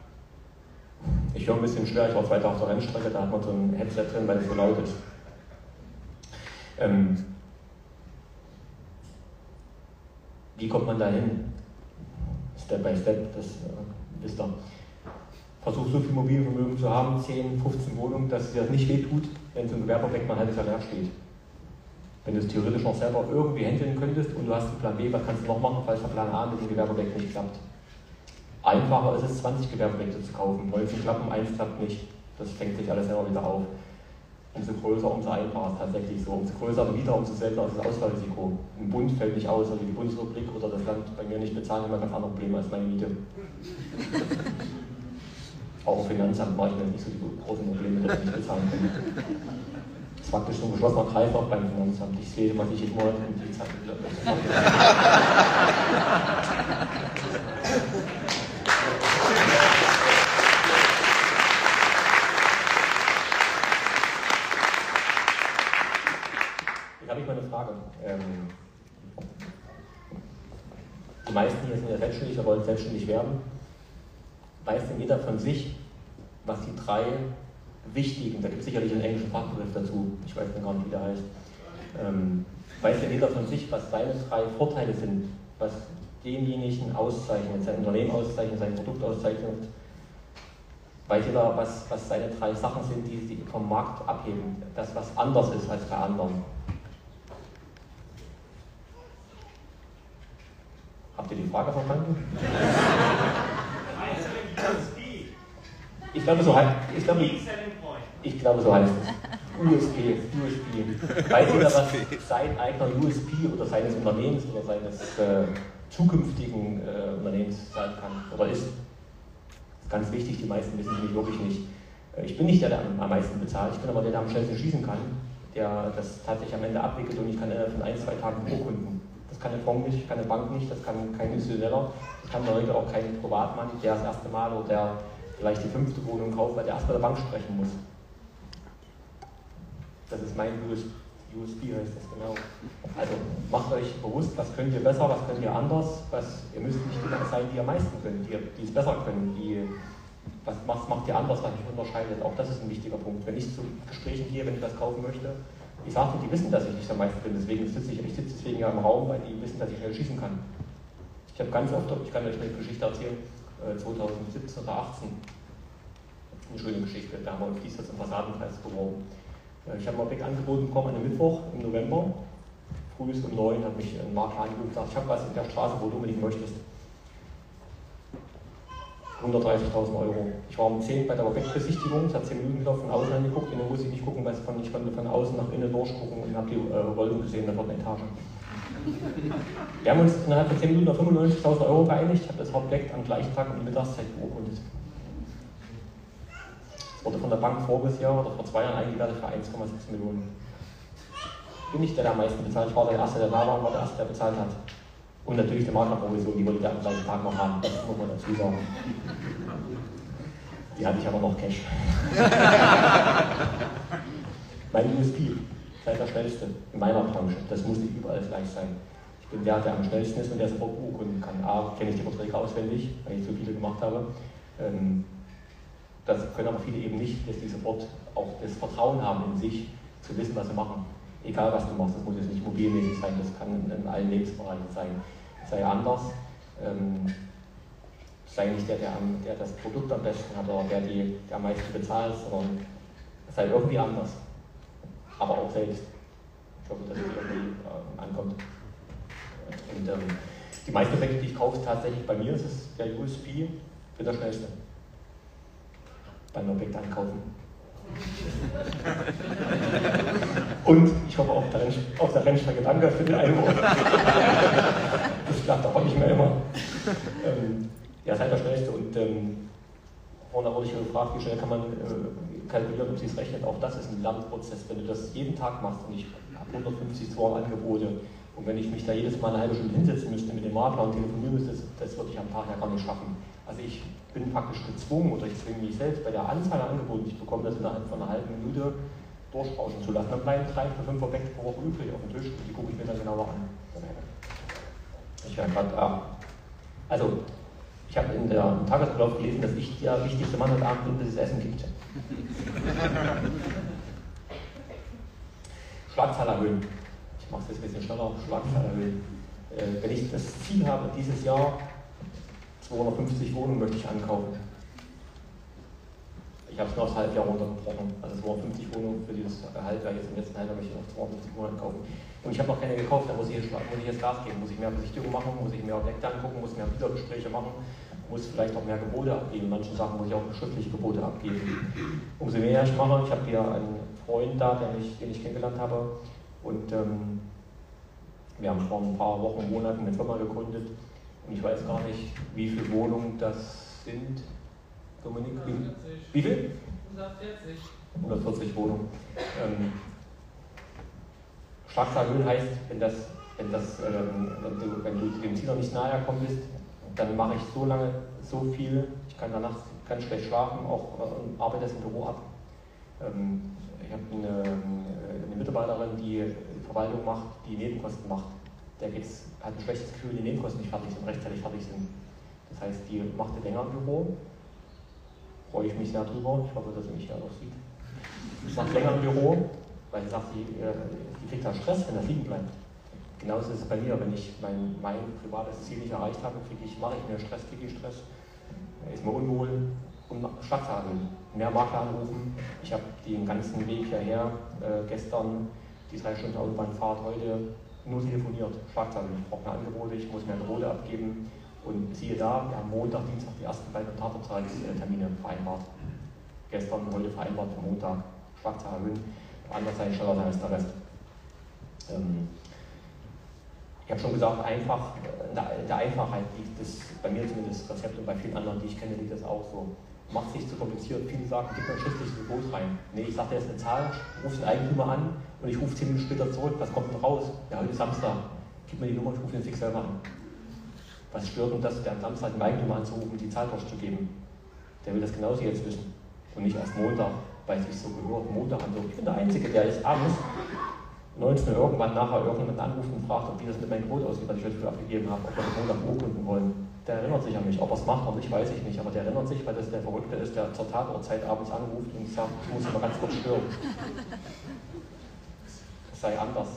Ich höre ein bisschen schwer, ich war weiter auf der Rennstrecke, da hat man so ein Headset drin, weil es so laut ist. Ähm, wie kommt man da hin? Step by Step, das äh, wisst ihr. Versuch so viel Immobilienvermögen zu haben, 10, 15 Wohnungen, dass es dir nicht wehtut, wenn so ein Gewerbeobjekt mal ein halbes Jahr steht. Wenn du es theoretisch noch selber irgendwie handeln könntest und du hast einen Plan B, was kannst du noch machen, falls der Plan A mit dem Gewerbeobjekt nicht klappt? Einfacher ist es, 20 Gewerbeobjekte zu kaufen. 19 klappen, eins klappt nicht. Das fängt sich alles selber wieder auf. Umso größer, umso einfacher ist tatsächlich so. Umso größer der Mieter, umso seltener ist das Ausfallrisiko. Ein Bund fällt nicht aus, also die Bundesrepublik oder das Land bei mir nicht bezahlen, haben ganz andere Probleme als meine Miete. [LAUGHS] Auch im Finanzamt mache ich mir nicht so die großen Probleme, dass ich nicht bezahlen kann. Das ist praktisch so ein geschlossener Kreislauf beim Finanzamt. Ich sehe, was ich jeden Monat in die Zeit Jetzt habe ich mal eine Frage. Ähm, die meisten hier sind ja selbstständig werden. Weiß denn jeder von sich, was die drei wichtigen, da gibt es sicherlich einen englischen Fachbegriff dazu, ich weiß nicht, wie der heißt, ähm, weiß denn jeder von sich, was seine drei Vorteile sind, was denjenigen auszeichnet, sein Unternehmen auszeichnet, sein Produkt auszeichnet, weiß jeder, was, was seine drei Sachen sind, die sie vom Markt abheben, das, was anders ist als bei anderen. Habt ihr die Frage verstanden? Ich glaube, so heißt ich glaube, ich glaube, so heißt es. USP, USP. Weiß jeder, was sein eigener USP oder seines Unternehmens oder seines äh, zukünftigen äh, Unternehmens sein kann oder ist? Das ist ganz wichtig, die meisten wissen es nämlich wirklich nicht. Äh, Ich bin nicht der, der am, am meisten bezahlt, ich bin aber der, der am schnellsten schießen kann, der das tatsächlich am Ende abwickelt und ich kann innerhalb von ein, zwei Tagen urkunden. Kann eine Fonds nicht, keine Bank nicht, das kann kein Institutioneller, das kann heute auch kein Privatmann, der das erste Mal oder der vielleicht die fünfte Wohnung kauft, weil der erst bei der Bank sprechen muss. Das ist mein US USP, heißt das genau. Also macht euch bewusst, was könnt ihr besser, was könnt ihr anders, was ihr müsst nicht die sein, die am meisten können, die, die es besser können, die Was macht, macht ihr anders, was mich unterscheidet? Auch das ist ein wichtiger Punkt. Wenn ich zu Gesprächen gehe, wenn ich was kaufen möchte, ich sage, die wissen, dass ich nicht der Meister bin, deswegen sitze ich, ich sitze deswegen ja im Raum, weil die wissen, dass ich schnell schießen kann. Ich habe ganz oft, ich kann euch eine Geschichte erzählen, 2017 äh, oder 2018, eine schöne Geschichte, da haben wir uns dies jetzt im Fassadenpreis beworben. Äh, ich habe ein Objekt angeboten bekommen an einem Mittwoch im November, früh um neun, hat mich ein Makler angerufen und gesagt, ich habe was in der Straße, wo du unbedingt möchtest. 130.000 Euro. Ich war um 10 bei der Objektbesichtigung, es hat 10 Minuten wieder von außen angeguckt, innen musste ich nicht gucken, weil ich konnte von außen nach innen durchgucken und habe die äh, Wollung gesehen, da war eine Etage. Wir haben uns innerhalb von 10 Minuten auf 95.000 Euro geeinigt, ich habe das Objekt am gleichen Tag um die Mittagszeit beurkundet. Es wurde von der Bank voriges Jahr oder vor zwei Jahren eingewertet für 1,6 Millionen. Bin nicht der, der am meisten bezahlt, ich war der Erste, der da war und war der Erste, der bezahlt hat. Und natürlich die Maklerprovision, die wollte der am gleichen Tag noch haben, das muss man dazu sagen. Die hatte ich aber noch Cash. [LAUGHS] mein USP, seid der Schnellste in meiner Branche. Das muss nicht überall gleich sein. Ich bin der, der am schnellsten ist und der sofort beurkunden kann. A, kenne ich die Verträge auswendig, weil ich so viele gemacht habe. Ähm, das können aber viele eben nicht, dass die sofort auch das Vertrauen haben in sich, zu wissen, was sie machen egal was du machst, das muss jetzt nicht mobilmäßig sein, das kann in allen Lebensbereichen sein. Sei anders, ähm, sei nicht der, der, der, das Produkt am besten hat oder der, die, der am meisten bezahlt, sondern sei irgendwie anders. Aber auch selbst. Ich hoffe, dass es irgendwie äh, ankommt. Und ähm, die meisten Objekte, die ich kaufe, tatsächlich bei mir ist es der USP, bin der schnellste. Beim Objekt ankaufen. Und ich hoffe der, auf der Rennstrecke, danke für den Einwurf. das klappt aber nicht mehr immer. Ähm, ja, seid der Schnellste. Und ähm, vorne wurde ich gefragt, wie schnell kann man äh, kalkulieren, ob es rechnet. Auch das ist ein Lernprozess. Wenn du das jeden Tag machst und ich habe 150, 200 Angebote und wenn ich mich da jedes Mal eine halbe Stunde hinsetzen müsste mit dem Makler und telefonieren müsste, das, würde ich am Tag ja gar nicht schaffen. Also ich bin praktisch gezwungen oder ich zwinge mich selbst bei der Anzahl der Angebote, die ich bekomme, das innerhalb von einer halben Minute durchrauschen zu lassen. Dann bleiben drei, vier, fünf Objekte pro Woche übrig auf dem Tisch und die gucke ich mir dann genauer an. Ich werde gerade, ah, also ich habe in der im Tagesablauf gelesen, dass ich der wichtigste Mann heute Abend bin, bis es Essen gibt. [LAUGHS] Schlagzahl erhöhen. Es jetzt ein bisschen schneller. Schlagzahl erhöhen. Äh, wenn ich das Ziel habe, dieses Jahr 250 Wohnungen möchte ich ankaufen. Ich habe es nur aufs Halbjahr runtergebrochen. Also 250 Wohnungen für dieses Halbjahr, jetzt im letzten Halbjahr möchte ich noch 250 Wohnungen kaufen. Und ich habe noch keine gekauft, da muss ich, jetzt, muss ich jetzt Gas geben, muss ich mehr Besichtigung machen, muss ich mehr Objekte angucken, muss mehr Wiedergespräche machen, muss vielleicht auch mehr Gebote abgeben. In manchen Sachen muss ich auch schriftliche Gebote abgeben. Umso mehr ich mache, ich habe hier einen Freund da, den ich, den ich kennengelernt habe und ähm, wir haben vor ein paar Wochen, Monaten eine Firma gegründet, und ich weiß gar nicht, wie viele Wohnungen das sind. Dominik, wie, wie viel? 140. 140 Wohnungen. Ähm, Schlagzahlhöhen heißt, wenn, das, wenn, das, ähm, du, wenn du dem Ziel noch nicht nahe gekommen bist, dann mache ich so lange so viel, ich kann danach ganz schlecht schlafen, auch äh, arbeite das im Büro ab. Ähm, ich habe eine, eine Mitarbeiterin, die Verwaltung macht, die Nebenkosten macht der geht's, hat ein schlechtes Gefühl, die Nebenkosten nicht fertig sind, rechtzeitig fertig sind. Das heißt, die macht länger im Büro, freue ich mich sehr drüber, ich hoffe, dass sie mich ja noch sieht. Sie macht länger im Büro, weil sie sagt, die, äh, die kriegt da Stress, wenn das liegen bleibt. Genauso ist es bei mir, wenn ich mein, mein privates Ziel nicht erreicht habe, kriege ich, mache ich mir Stress, kriege ich Stress, ist mir unwohl und Schlagzeilen. Mehr Makler anrufen. Ich habe den ganzen Weg hierher äh, gestern die drei Stunden Autobahnfahrt heute nur telefoniert, Schlagzeilen. Ich brauche mehr Angebote, ich muss mehr Angebote abgeben. Und siehe da, wir haben Montag, Dienstag die ersten beiden Tatorttermine vereinbart. Gestern, heute vereinbart für Montag. Schlagzahl erhöhen. Andererseits schneller sein als der Rest. Ähm, ich habe schon gesagt, einfach, in der, in der Einfachheit liegt das, bei mir zumindest das Rezept und bei vielen anderen, die ich kenne, liegt das auch so macht es nicht zu kompliziert. Viele sagen, gib mir ein schriftliches Gebot rein. Nee, ich sage dir jetzt eine Zahl, ruf den Eigentümer an und ich rufe zehn Minuten später zurück. Was kommt denn raus? Ja, heute ist Samstag. Gib mir die Nummer, ich rufe den fix selber an. Was stört uns das, der am Samstag den Eigentümer anzurufen und die Zahl durchzugeben? Der will das genauso jetzt wissen. Und nicht erst Montag, weil es sich so gehört. Montag anrufen. Ich bin der Einzige, der ist abends 19 Uhr irgendwann nachher irgendjemand anruft und fragt, ob die das mit meinem Gebot aussieht, was ich heute früh abgegeben habe, ob wir Montag urkunden wollen. Der erinnert sich an mich. Ob er es macht oder nicht, weiß ich nicht. Aber der erinnert sich, weil das der Verrückte ist, der zur Tatortzeit abends anruft und sagt, ich muss ihn mal ganz kurz stören. Das sei anders.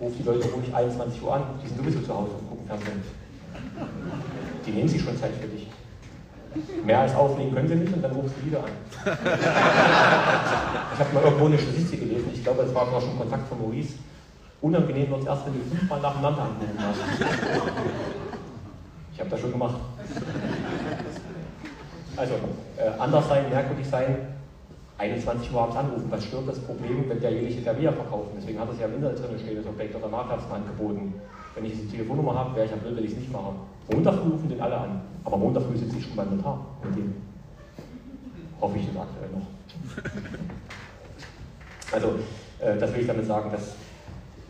Ruf die Leute ruhig 21 Uhr an, die sind sowieso zu Hause und gucken Fernsehen. Die nehmen sich schon Zeit für dich. Mehr als auflegen können sie nicht und dann rufst du wieder an. Ich habe mal irgendwo eine Statistik gelesen, ich glaube, es war sogar schon Kontakt von Maurice. Unangenehm wird es erst, wenn du fünfmal nacheinander angerufen hast. Ich habe das schon gemacht. Also, äh, anders sein, merkwürdig sein, 21 Uhr abends anrufen. Was stört das Problem, wenn der wir verkaufen? Deswegen hat es ja im Internet drin stehen, das Objekt oder mal angeboten. Wenn ich diese Telefonnummer habe, wäre ich ja blöd, wenn ich es nicht mache. Montag früh rufen den alle an. Aber Montag früh sitze ich schon beim Notar. Mit dem hoffe ich das aktuell noch. Also, äh, das will ich damit sagen, dass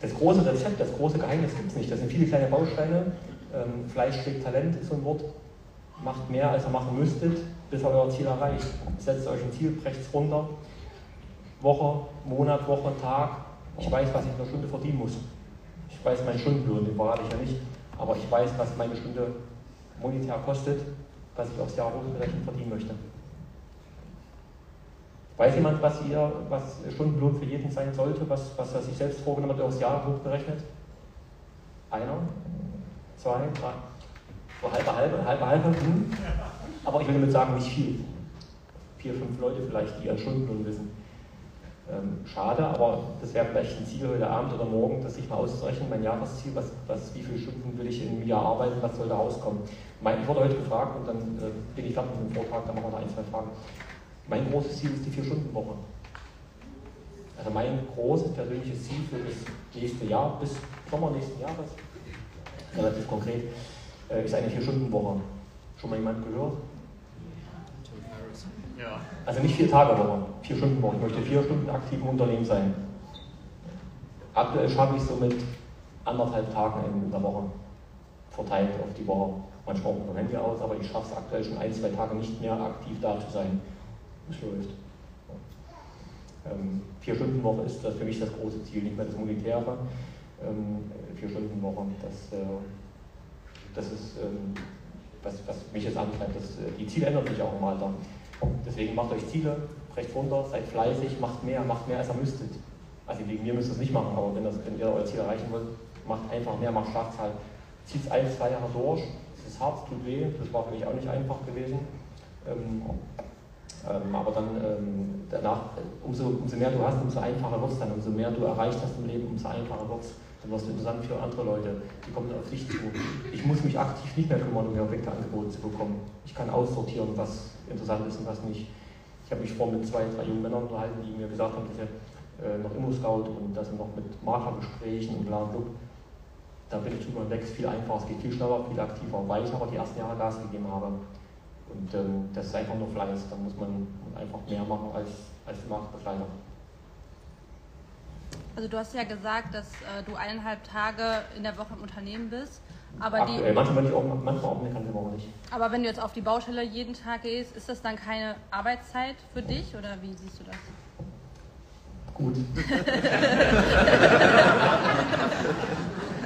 das große Rezept, das große Geheimnis gibt es nicht. Das sind viele kleine Bausteine. Ähm, Fleisch schlägt Talent ist so ein Wort. Macht mehr, als ihr machen müsstet, bis ihr euer Ziel erreicht. Setzt euch ein Ziel, brecht es runter. Woche, Monat, Woche, Tag. Ich weiß, was ich in einer Stunde verdienen muss. Ich weiß meinen Stundenlohn, den verrate ich ja nicht. Aber ich weiß, was meine Stunde monetär kostet, was ich aufs Jahr hochgerechnet verdienen möchte. Weiß jemand, was, ihr, was Stundenlohn für jeden sein sollte, was, was er sich selbst vorgenommen hat, aufs Jahr hochgerechnet? Einer? Zwei? Drei? So halbe, halbe, halbe, halbe? Hm? Aber ich will damit sagen, nicht viel. Vier, fünf Leute vielleicht, die ihren Stundenlohn wissen. Ähm, schade, aber das wäre vielleicht ein Ziel heute Abend oder morgen, das sich mal auszurechnen, mein Jahresziel, was, was, wie viele Stunden will ich im Jahr arbeiten, was soll da rauskommen. Mein, ich wurde heute gefragt und dann äh, bin ich fertig mit dem Vortrag, dann machen wir noch ein, zwei Fragen. Mein großes Ziel ist die Vier-Stunden-Woche. Also mein großes persönliches Ziel für das nächste Jahr, bis Sommer nächsten Jahres, relativ konkret, äh, ist eine Vier-Stunden-Woche. Schon mal jemand gehört? Ja. Also nicht vier Tage Woche, vier Stunden Woche. Ich möchte vier Stunden aktiv im Unternehmen sein. Aktuell schaffe ich es so mit anderthalb Tagen in der Woche verteilt auf die Woche. Manchmal auch dem Handy aus, aber ich schaffe es aktuell schon ein, zwei Tage nicht mehr aktiv da zu sein. Es läuft. Ähm, vier Stunden Woche ist das für mich das große Ziel, nicht mehr das monetäre. Ähm, vier Stunden Woche, das, äh, das ist ähm, was, was mich jetzt antreibt. Das, äh, die Ziele ändern sich auch im Alter. Deswegen macht euch Ziele, brecht runter, seid fleißig, macht mehr, macht mehr als ihr müsstet. Also wegen mir müsst ihr es nicht machen, aber wenn, das, wenn ihr euer Ziel erreichen wollt, macht einfach mehr, macht Schlagzahl. Zieht es ein, zwei Jahre durch. Es ist hart, tut weh, das war für mich auch nicht einfach gewesen. Ähm, ähm, aber dann ähm, danach, umso, umso mehr du hast, umso einfacher wird es dann, umso mehr du erreicht hast im Leben, umso einfacher wird es. Du interessant für andere Leute, die kommen auf dich zu. Ich muss mich aktiv nicht mehr kümmern, um mir Objekte angeboten zu bekommen. Ich kann aussortieren, was interessant ist und was nicht. Ich habe mich vor mit zwei, drei jungen Männern unterhalten, die mir gesagt haben, dass sie äh, noch Immo-Scout und sie noch mit Maklergesprächen und bla bla. Da bin ich drüber hinweg, ist viel einfacher, es geht viel schneller, viel aktiver, weil ich aber die ersten Jahre Gas gegeben habe. Und ähm, das ist einfach nur Fleiß, da muss man einfach mehr machen als, als Marktbegleiter. Also du hast ja gesagt, dass äh, du eineinhalb Tage in der Woche im Unternehmen bist. Aber, Aktuell, die, manchmal, nicht auch, manchmal auch eine ganze Woche nicht. aber wenn du jetzt auf die Baustelle jeden Tag gehst, ist das dann keine Arbeitszeit für dich oder wie siehst du das? Gut. [LAUGHS]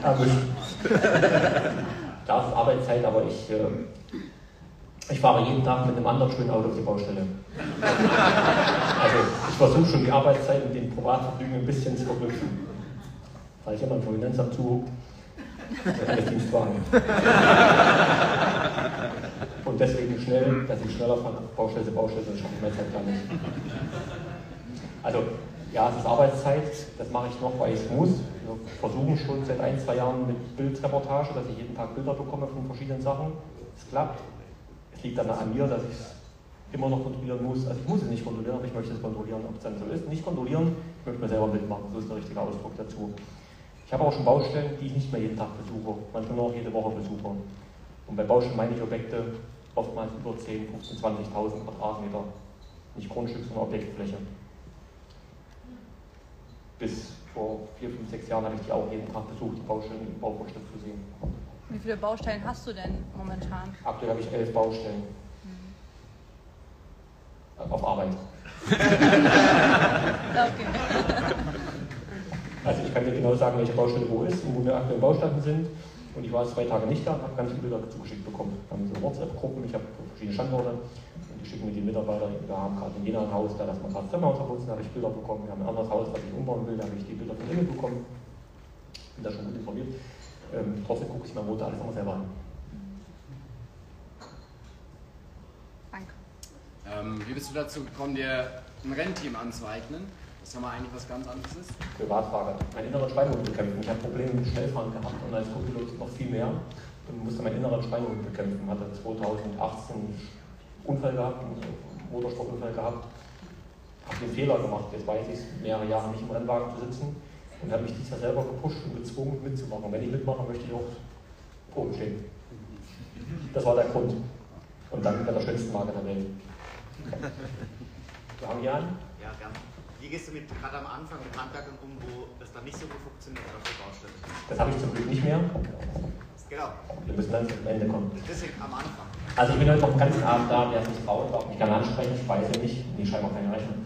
Aber das ist Arbeitszeit, aber ich, äh, ich fahre jeden Tag mit einem anderen schönen Auto auf die Baustelle. Also ich versuche schon die Arbeitszeit mit dem Privatvergnügen ein bisschen zu verknüpfen. Falls jemand vom Finanzamt zuguckt, der kann das Dienstwagen. Und deswegen schnell, dass ich schneller von Baustelle zu Baustelle, schaffe ich meine Zeit gar nicht. Also ja, es ist Arbeitszeit, das mache ich noch, weil ich es muss. Wir versuchen schon seit ein, zwei Jahren mit Bildreportage, dass ich jeden Tag Bilder bekomme von verschiedenen Sachen. Es klappt. Liegt dann an mir, dass ich es immer noch kontrollieren muss. Also ich muss es nicht kontrollieren, aber ich möchte es kontrollieren, ob es dann so ist. Nicht kontrollieren, ich möchte mir selber mitmachen, so ist der richtige Ausdruck dazu. Ich habe auch schon Baustellen, die ich nicht mehr jeden Tag besuche, manchmal nur noch jede Woche besuche. Und bei Baustellen meine ich Objekte oftmals über 10, 15, 20.000 Quadratmeter. Nicht Grundstück, sondern Objektfläche. Bis vor vier, fünf, sechs Jahren habe ich die auch jeden Tag besucht, die Baustellen im Bauvorschrift zu sehen. Wie viele Baustellen hast du denn momentan? Aktuell habe ich elf Baustellen. Auf Arbeit. [LAUGHS] Okay. Also ich kann dir genau sagen, welche Baustelle wo ist und wo wir aktuell Baustanden sind. Und ich war zwei Tage nicht da und habe ganz viele Bilder zugeschickt bekommen. Wir haben so WhatsApp-Gruppen, ich habe verschiedene Standorte und die schicken mir die Mitarbeiter. Wir haben gerade in Jena ein Haus, da lassen wir gerade das Zimmerhaus verputzen, da habe ich Bilder bekommen. Wir haben ein anderes Haus, was ich umbauen will, da habe ich die Bilder von innen bekommen. Bin da schon gut informiert. Ähm, trotzdem gucke ich mir am Montag alles nochmal selber an. Danke. Ähm, wie bist du dazu gekommen, dir ein Rennteam anzueignen? Das ja mal eigentlich was ganz anderes ist. Privatfahrer. Mein innerer Schweinehund bekämpfen. Ich habe Probleme mit Schnellfahren gehabt und als Co-Pilot noch viel mehr und musste meinen inneren Schweinehund bekämpfen. Hatte 2018 einen Unfall gehabt, einen Motorsportunfall gehabt. Habe den Fehler gemacht. Jetzt weiß ich es, mehrere Jahre nicht im Rennwagen zu sitzen und habe mich dieses Jahr selber gepusht und gezwungen mitzumachen. Und wenn ich mitmache, möchte ich auch oben stehen. Das war der Grund. Und dann mit der schönsten Marke der Welt. Wir haben hier einen. Ja, gern. Wie gehst du mit gerade am Anfang mit Handwerkern um, wo das dann nicht so gut funktioniert auf der Baustelle? Das habe ich zum Glück nicht mehr. Genau. Wir müssen dann zum Ende kommen. Deswegen am Anfang. Also ich bin heute noch den ganzen Abend da, wer sich traut, darf mich gerne ansprechen, speise nicht, schreiben auch keine Rechnung.